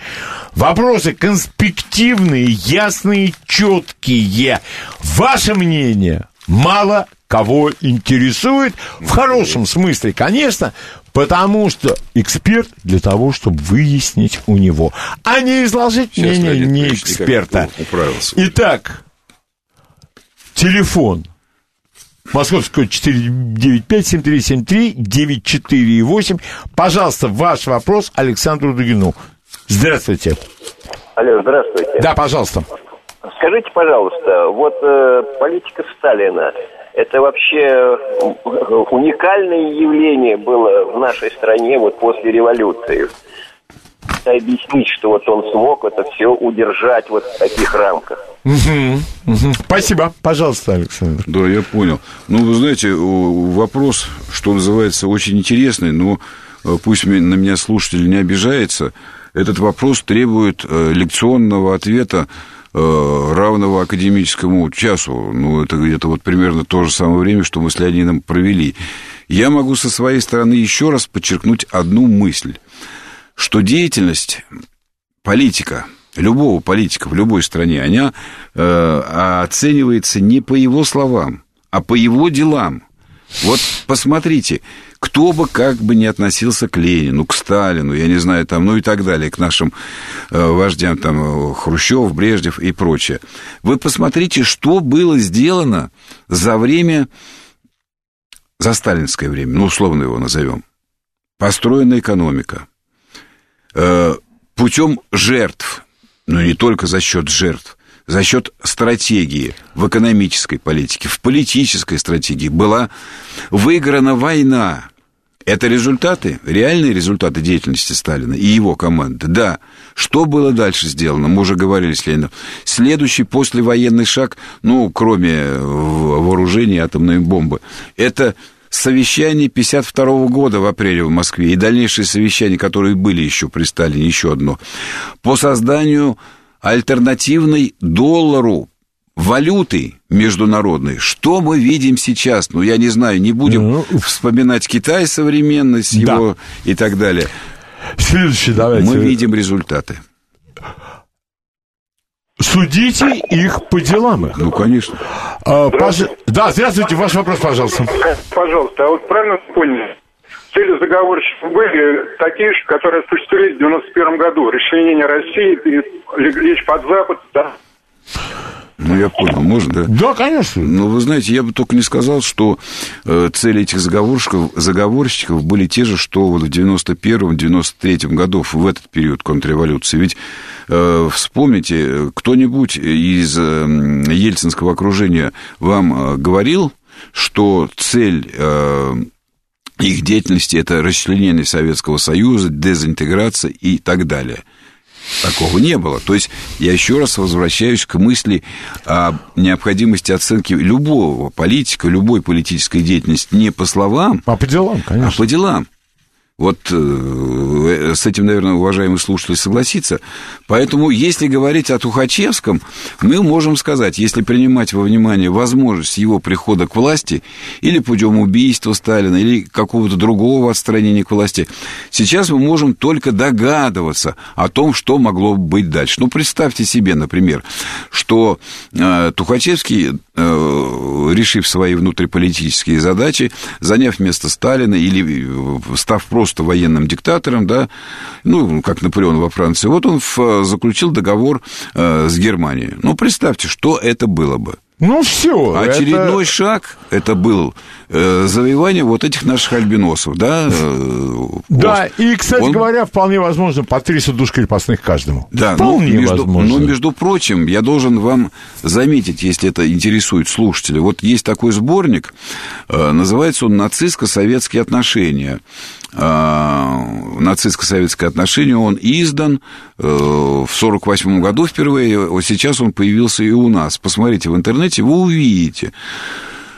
Вопросы конспективные, ясные, четкие. Ваше мнение мало кого интересует, в хорошем смысле, конечно, потому что эксперт для того, чтобы выяснить у него, а не изложить Сейчас мнение не эксперта. Итак, телефон Московский код 495-7373-94,8. Пожалуйста, ваш вопрос Александру Дугину. Здравствуйте. Алло, здравствуйте. Да, пожалуйста. Скажите, пожалуйста, вот э, политика Сталина, это вообще уникальное явление было в нашей стране вот после революции. Объяснить, что вот он смог это все удержать вот в таких рамках. Угу, угу. Спасибо. Пожалуйста, Александр. Да, я понял. Ну, вы знаете, вопрос, что называется, очень интересный, но э, пусть на меня слушатель не обижается. Этот вопрос требует э, лекционного ответа э, равного академическому часу. Ну, это где-то вот примерно то же самое время, что мы с Леонидом провели. Я могу со своей стороны еще раз подчеркнуть одну мысль, что деятельность политика – любого политика в любой стране, она э, оценивается не по его словам, а по его делам. Вот посмотрите, кто бы как бы не относился к Ленину, к Сталину, я не знаю, там, ну и так далее, к нашим э, вождям, там, Хрущев, Брежнев и прочее. Вы посмотрите, что было сделано за время, за сталинское время, ну, условно его назовем. Построена экономика. Э, путем жертв, но не только за счет жертв, за счет стратегии в экономической политике, в политической стратегии была выиграна война. Это результаты, реальные результаты деятельности Сталина и его команды. Да, что было дальше сделано, мы уже говорили с Лениным. Следующий послевоенный шаг, ну, кроме вооружения атомной бомбы, это совещание 52 года в апреле в Москве и дальнейшие совещания, которые были еще при Сталине, еще одно, по созданию альтернативной доллару валюты международной. Что мы видим сейчас? Ну, я не знаю, не будем ну, вспоминать Китай современный с да. его и так далее. Следующий, давайте. Мы видим результаты. Судите их по делам их. Ну, конечно. А, пож... Да, здравствуйте, ваш вопрос, пожалуйста. Пожалуйста, а вот правильно поняли? Цели заговорщиков были такие же, которые осуществились в 91 году. Расчленение России, лечь под Запад, да? Ну, я понял, можно, да? Да, конечно. Но вы знаете, я бы только не сказал, что э, цели этих заговорщиков, заговорщиков были те же, что вот в 91-м, 93-м годов, в этот период контрреволюции. Ведь э, вспомните, кто-нибудь из э, ельцинского окружения вам э, говорил, что цель... Э, их деятельности это расчленение Советского Союза, дезинтеграция и так далее. Такого не было. То есть я еще раз возвращаюсь к мысли о необходимости оценки любого политика, любой политической деятельности не по словам, а по делам, конечно. А по делам. Вот э, с этим, наверное, уважаемый слушатель согласится. Поэтому, если говорить о Тухачевском, мы можем сказать, если принимать во внимание возможность его прихода к власти, или путем убийства Сталина, или какого-то другого отстранения к власти, сейчас мы можем только догадываться о том, что могло быть дальше. Ну, представьте себе, например, что э, Тухачевский, э, решив свои внутриполитические задачи, заняв место Сталина или э, став просто просто военным диктатором, да, ну, как Наполеон во Франции. Вот он в, заключил договор э, с Германией. Ну, представьте, что это было бы. Ну, все. Очередной это... шаг это был э, завоевание вот этих наших альбиносов, да? Э, да, и, кстати Он... говоря, вполне возможно, по 300 душ крепостных каждому. Да, вполне ну, между, возможно. Но, между прочим, я должен вам заметить, если это интересует слушателей, вот есть такой сборник, э, называется он «Нацистско-советские отношения». Э, нацистско-советское отношение, он издан э, в 1948 году впервые, вот сейчас он появился и у нас. Посмотрите в интернете, вы увидите,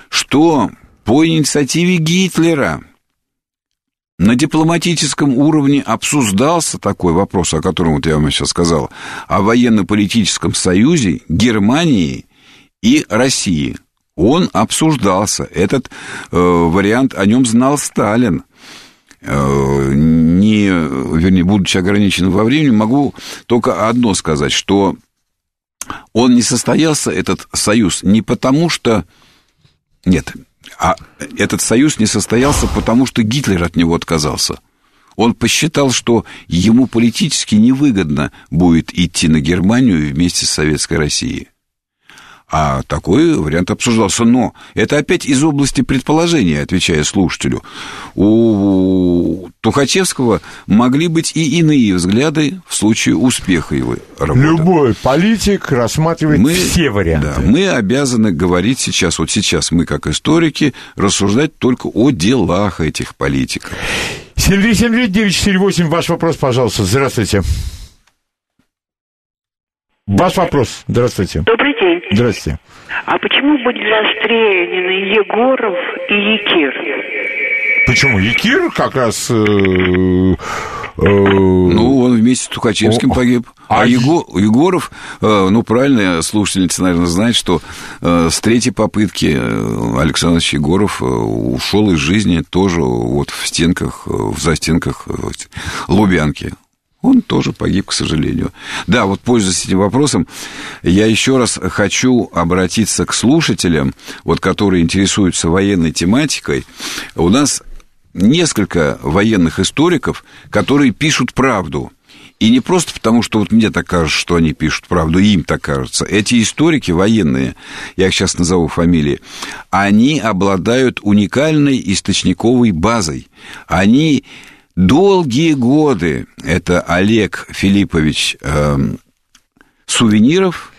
что по инициативе Гитлера на дипломатическом уровне обсуждался такой вопрос, о котором вот я вам сейчас сказал, о военно-политическом союзе Германии и России. Он обсуждался. Этот э, вариант, о нем знал Сталин. Э, не, вернее, будучи ограниченным во времени, могу только одно сказать, что он не состоялся, этот союз, не потому что... Нет, а этот союз не состоялся, потому что Гитлер от него отказался. Он посчитал, что ему политически невыгодно будет идти на Германию вместе с Советской Россией. А такой вариант обсуждался. Но это опять из области предположения, отвечая слушателю. У Тухачевского могли быть и иные взгляды в случае успеха его работы. Любой политик рассматривает мы, все варианты. Да, мы обязаны говорить сейчас, вот сейчас мы, как историки, рассуждать только о делах этих политиков. 7373948, ваш вопрос, пожалуйста. Здравствуйте. Ваш вопрос. Здравствуйте. Добрый день. Здравствуйте. А почему были расстреляны Егоров и Якир? Почему? Якир как раз... Э, э, ну, он вместе с Тухачевским О, погиб. А, а Его, Егоров, э, ну, правильно, слушательница, наверное, знает, что э, с третьей попытки э, Александр Егоров э, ушел из жизни тоже вот в стенках, в застенках Лубянки он тоже погиб, к сожалению. Да, вот пользуясь этим вопросом, я еще раз хочу обратиться к слушателям, вот, которые интересуются военной тематикой. У нас несколько военных историков, которые пишут правду. И не просто потому, что вот мне так кажется, что они пишут правду, им так кажется. Эти историки военные, я их сейчас назову фамилии, они обладают уникальной источниковой базой. Они Долгие годы. Это Олег Филиппович э, Сувениров,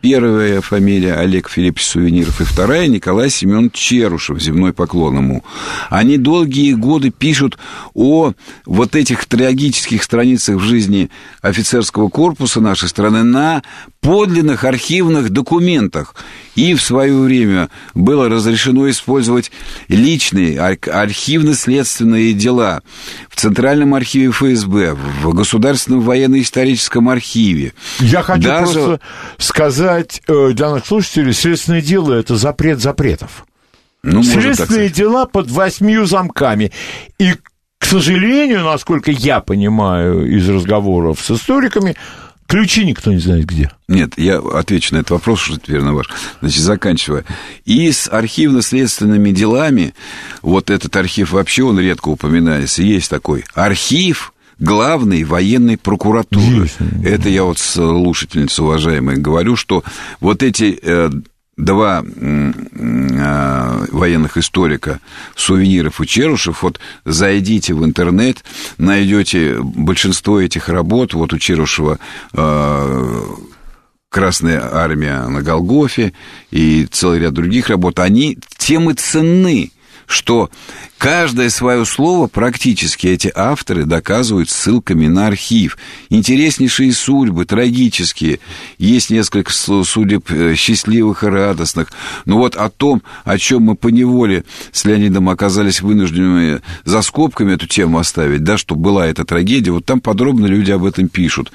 первая фамилия Олег Филиппович Сувениров, и вторая Николай Семен Черушев, земной поклон ему. Они долгие годы пишут о вот этих трагических страницах в жизни офицерского корпуса нашей страны на подлинных архивных документах. И в свое время было разрешено использовать личные архивно-следственные дела в Центральном архиве ФСБ, в Государственном военно-историческом архиве. Я хочу Даже... просто сказать э, для наших слушателей, следственное дело – это запрет запретов. Ну, Следственные дела под восьмью замками. И, к сожалению, насколько я понимаю из разговоров с историками, Ключи никто не знает где. Нет, я отвечу на этот вопрос, что теперь на ваш. Значит, заканчивая. И с архивно-следственными делами, вот этот архив вообще, он редко упоминается, есть такой архив главной военной прокуратуры. Есть. Это я вот слушательница уважаемая говорю, что вот эти э, два э, военных историка Сувениров и Черушев, вот зайдите в интернет, найдете большинство этих работ, вот у Черушева э, Красная армия на Голгофе и целый ряд других работ, они тем и ценны, что каждое свое слово практически эти авторы доказывают ссылками на архив. Интереснейшие судьбы, трагические. Есть несколько судеб э, счастливых и радостных. Но вот о том, о чем мы по неволе с Леонидом оказались вынуждены за скобками эту тему оставить, да, что была эта трагедия, вот там подробно люди об этом пишут.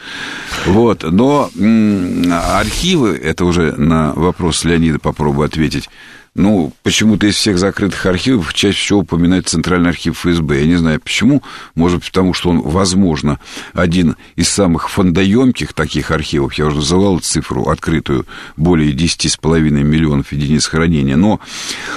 Вот. Но архивы, это уже на вопрос Леонида попробую ответить, ну, почему-то из всех закрытых архивов чаще всего упоминает Центральный архив ФСБ. Я не знаю почему. Может потому что он, возможно, один из самых фондоемких таких архивов. Я уже называл цифру открытую. Более 10,5 миллионов единиц хранения. Но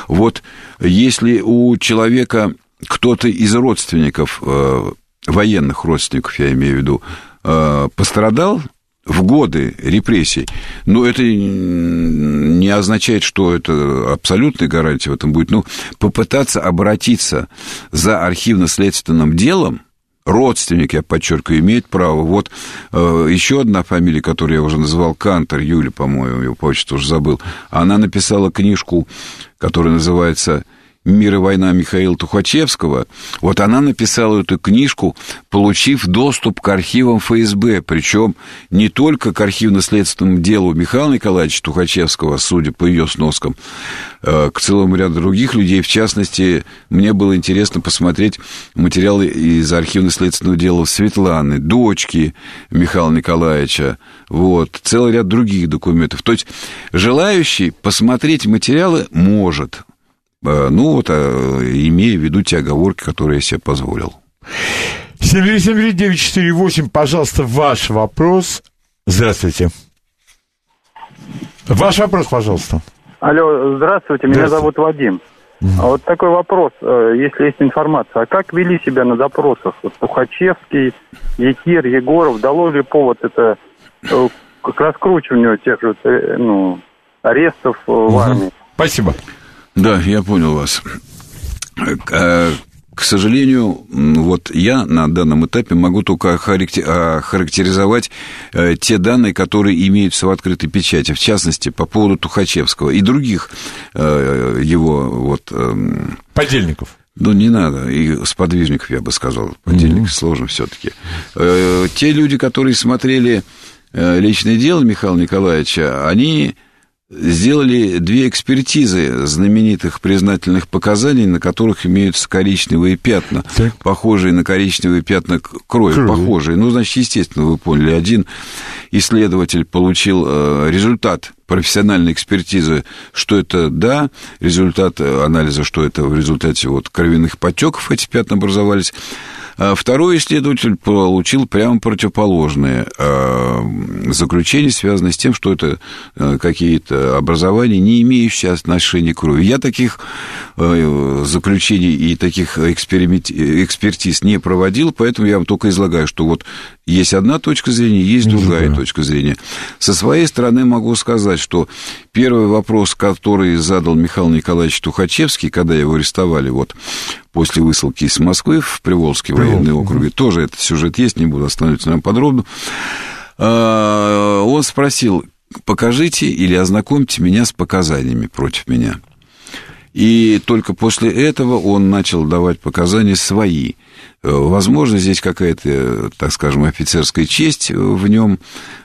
вот если у человека кто-то из родственников, э, военных родственников, я имею в виду, э, пострадал в годы репрессий, но это не означает, что это абсолютная гарантия в этом будет. Ну, попытаться обратиться за архивно-следственным делом, родственник, я подчеркиваю, имеет право. Вот э, еще одна фамилия, которую я уже называл, Кантер, Юля, по-моему, его почту уже забыл, она написала книжку, которая называется «Мир и война» Михаила Тухачевского, вот она написала эту книжку, получив доступ к архивам ФСБ, причем не только к архивно-следственному делу Михаила Николаевича Тухачевского, судя по ее сноскам, э, к целому ряду других людей. В частности, мне было интересно посмотреть материалы из архивно-следственного дела Светланы, дочки Михаила Николаевича, вот, целый ряд других документов. То есть желающий посмотреть материалы может – ну, вот, э, имея в виду те оговорки, которые я себе позволил. 7373948, пожалуйста, ваш вопрос. Здравствуйте. Ваш вопрос, пожалуйста. Алло, здравствуйте, меня Здравствуйте. зовут Вадим. А вот такой вопрос, э, если есть информация, а как вели себя на допросах? Вот Тухачевский, Якир, Егоров, дало ли повод это э, к раскручиванию тех же э, ну, арестов э, в армии? Спасибо. Да, я понял вас. Э, К сожалению, вот я на данном этапе могу только охаракте- охарактеризовать э, те данные, которые имеются в открытой печати, в частности, по поводу Тухачевского и других э, его вот... эм, Подельников. ну, не надо. И сподвижников, я бы сказал. Подельников сложно все-таки. Те люди, которые смотрели э, личное дело Михаила Николаевича, они сделали две экспертизы знаменитых признательных показаний, на которых имеются коричневые пятна, Так. похожие на коричневые пятна крови, Крови. похожие. Ну, значит, естественно, вы поняли, один исследователь получил э, результат профессиональной экспертизы, что это да, результат анализа, что это в результате вот кровяных потеков эти пятна образовались. А Второй исследователь получил прямо противоположное э, заключение, связанное с тем, что это э, какие-то образования, не имеющие отношения к крови. Я таких заключений и таких эксперимент- экспертиз не проводил, поэтому я вам только излагаю, что вот есть одна точка зрения, есть Другая. точка зрения. Со своей стороны могу сказать, что первый вопрос, который задал Михаил Николаевич Тухачевский, когда его арестовали, вот после высылки из Москвы в Приволжский военный округ, тоже этот сюжет есть, не буду останавливаться на нем подробно, А, он спросил, покажите или ознакомьте меня с показаниями против меня. И только после этого он начал давать показания свои. Э, Возможно, здесь какая-то, так скажем, офицерская честь в нем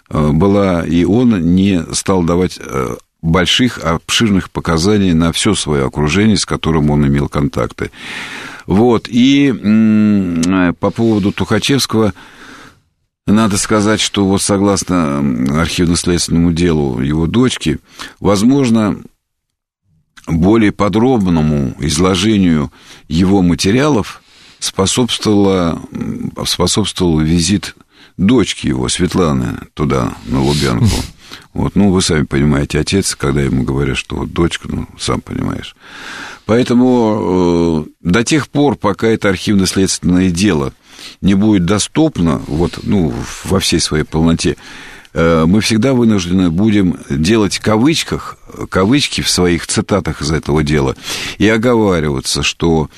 э, была, и он не стал давать э, больших, обширных показаний на все свое окружение, с которым он имел контакты. Вот, и по поводу Тухачевского, надо сказать, что вот согласно архивно-следственному делу его дочки, возможно, более подробному изложению его материалов способствовало, способствовал визит дочки его, Светланы, туда, на Лубянку. Вот, ну, вы сами понимаете, отец, когда ему говорят, что вот дочка, ну, сам понимаешь. Поэтому э, до тех пор, пока это архивно-следственное дело не будет доступно, вот, ну, во всей своей полноте, мы всегда вынуждены будем делать кавычках, кавычки в своих цитатах из этого дела и оговариваться, что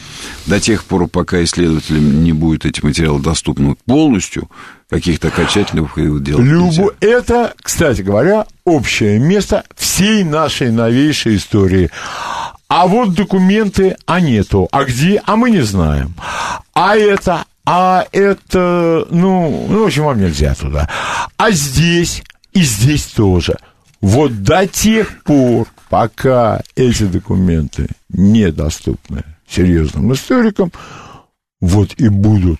до тех пор, пока исследователям не будет эти материалы доступны полностью, каких-то окончательных выводов делать Любо... Это, кстати говоря, общее место всей нашей новейшей истории. А вот документы, а нету. А где? А мы не знаем. А это, а это, ну, ну, в общем, вам нельзя туда. А здесь, и здесь тоже. Вот до тех пор, пока эти документы недоступны серьезным историкам, вот и будут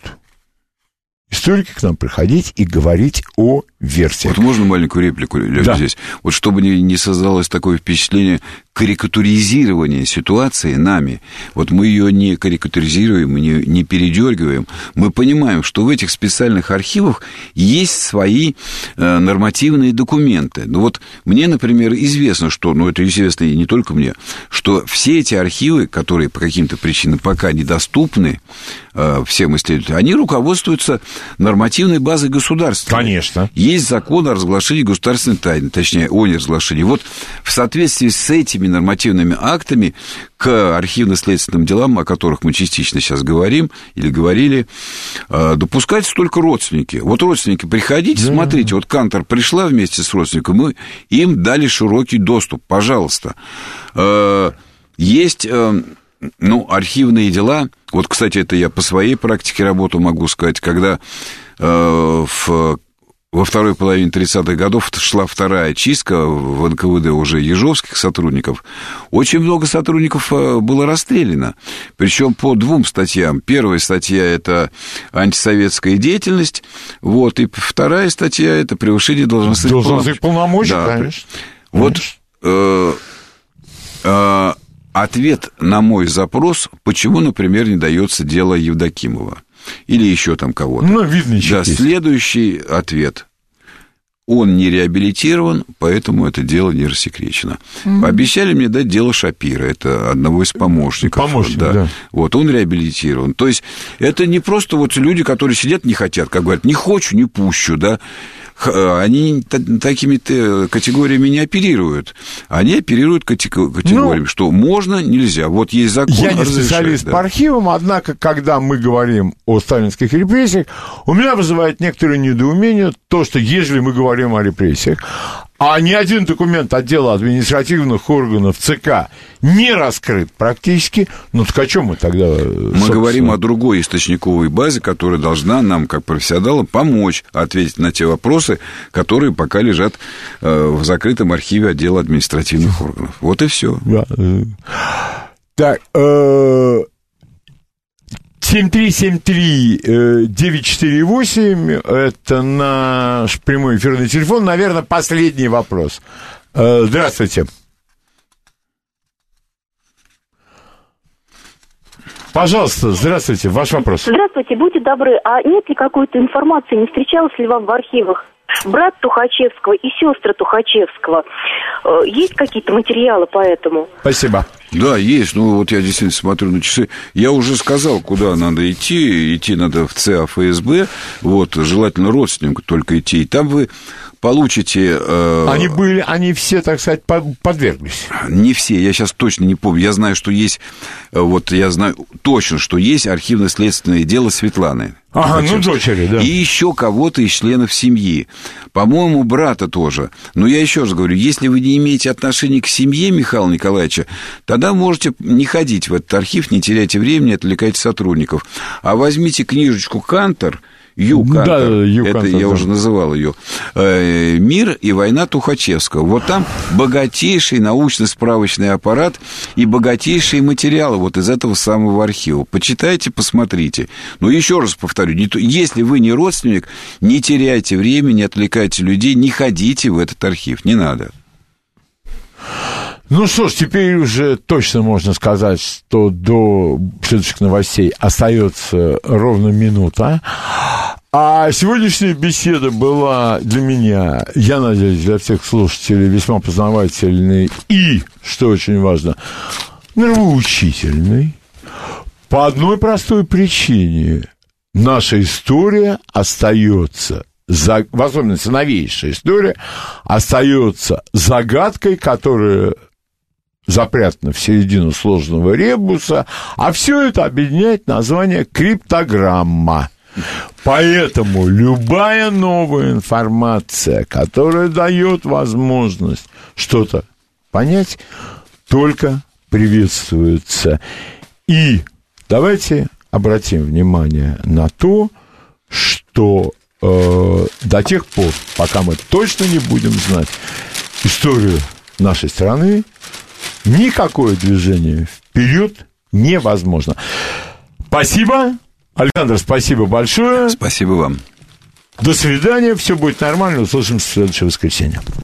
историки к нам приходить и говорить о версиях. Вот можно маленькую реплику Да. здесь? Вот чтобы не, не создалось такое впечатление карикатуризирования ситуации нами. Вот мы ее не карикатуризируем, не, не передергиваем. Мы понимаем, что в этих специальных архивах есть свои э, нормативные документы. Ну вот мне, например, известно, что, ну это известно и не только мне, что все эти архивы, которые по каким-то причинам пока недоступны э, всем исследователям, они руководствуются нормативной базой государства. Конечно. Есть закон о разглашении государственной тайны, точнее, о неразглашении. Вот в соответствии с этими нормативными актами к архивно-следственным делам, о которых мы частично сейчас говорим или говорили, э, допускаются только родственники. Вот родственники, приходите, смотрите, вот Кантор пришла вместе с родственником, мы им дали широкий доступ, пожалуйста. Э, Есть э, ну, архивные дела. Вот, кстати, это я по своей практике работы могу сказать, когда э, в во второй половине 30-х годов шла вторая чистка в НКВД уже ежовских сотрудников. Очень много сотрудников э, было расстреляно. Причем по двум статьям. Первая статья – это антисоветская деятельность. Вот, и вторая статья – это превышение должностных, Должностных полномочий, Да. конечно. Вот э, э, ответ на мой запрос, почему, например, не дается дело Евдокимова или еще там кого-то. Ну, видно, Да, чекист. следующий ответ. Он не реабилитирован, поэтому это дело не рассекречено. Пообещали мне дать дело Шапира, это одного из помощников. Помощник, да. Вот, он реабилитирован. То есть, это не просто вот люди, которые сидят, не хотят, как говорят, не хочу, не пущу, да. Х- Они та- такими т- категориями не оперируют. Они оперируют категориями, что можно, нельзя. Вот есть закон. Ну, Я не специалист да. по архивам, однако, когда мы говорим о сталинских репрессиях, у меня вызывает некоторое недоумение то, что если мы говорим о репрессиях, а ни один документ отдела административных органов ЦК не раскрыт практически, ну так о чем мы тогда? Мы говорим о другой источниковой базе, которая должна нам, как профессионалам, помочь ответить на те вопросы, которые пока лежат э, в закрытом архиве отдела административных органов. Вот и все. Да. э. Так, э, 7373948, это наш прямой эфирный телефон. Наверное, последний вопрос. Э, Здравствуйте. Пожалуйста, здравствуйте, ваш вопрос. Здравствуйте, будьте добры, а нет ли какой-то информации, не встречалась ли вам в архивах брат Тухачевского и сестры Тухачевского? Э, Есть какие-то материалы по этому? Спасибо. Да, есть. Ну, вот я действительно смотрю на часы. Я уже сказал, куда надо идти. Идти надо в ЦА ФСБ. Вот, желательно родственнику только идти. И там вы получите... э, Они были, они все, так сказать, по- подверглись. Не все, я сейчас точно не помню. Я знаю, что есть, э, вот я знаю точно, что есть архивно-следственное дело Светланы. Ага, ну, дочери, да. И еще кого-то из членов семьи. По-моему, брата тоже. Но я еще раз говорю, если вы не имеете отношения к семье Михаила Николаевича, тогда можете не ходить в этот архив, не теряйте времени, отвлекайте сотрудников. А возьмите книжечку «Кантор», Ю Да, Кантор, Ю это я да. уже называл ее, э, «Мир и война Тухачевского». Вот там богатейший научно-справочный аппарат и богатейшие материалы вот из этого самого архива. Почитайте, посмотрите. Но еще раз повторю, не то- если вы не родственник, не теряйте время, не отвлекайте людей, не ходите в этот архив, не надо. Ну что ж, теперь уже точно можно сказать, что до следующих новостей остается ровно минута. А сегодняшняя беседа была для меня, я надеюсь, для всех слушателей весьма познавательной и, что очень важно, нравоучительной. По одной простой причине. Наша история остается, за, в особенности новейшая история, остается загадкой, которая запрятана в середину сложного ребуса, а все это объединяет название криптограмма. Поэтому любая новая информация, которая дает возможность что-то понять, только приветствуется. И давайте обратим внимание на то, что э, до тех пор, пока мы точно не будем знать историю нашей страны, никакое движение вперед невозможно. Спасибо. Александр, спасибо большое. Спасибо вам. До свидания. Все будет нормально. Услышимся в следующее воскресенье.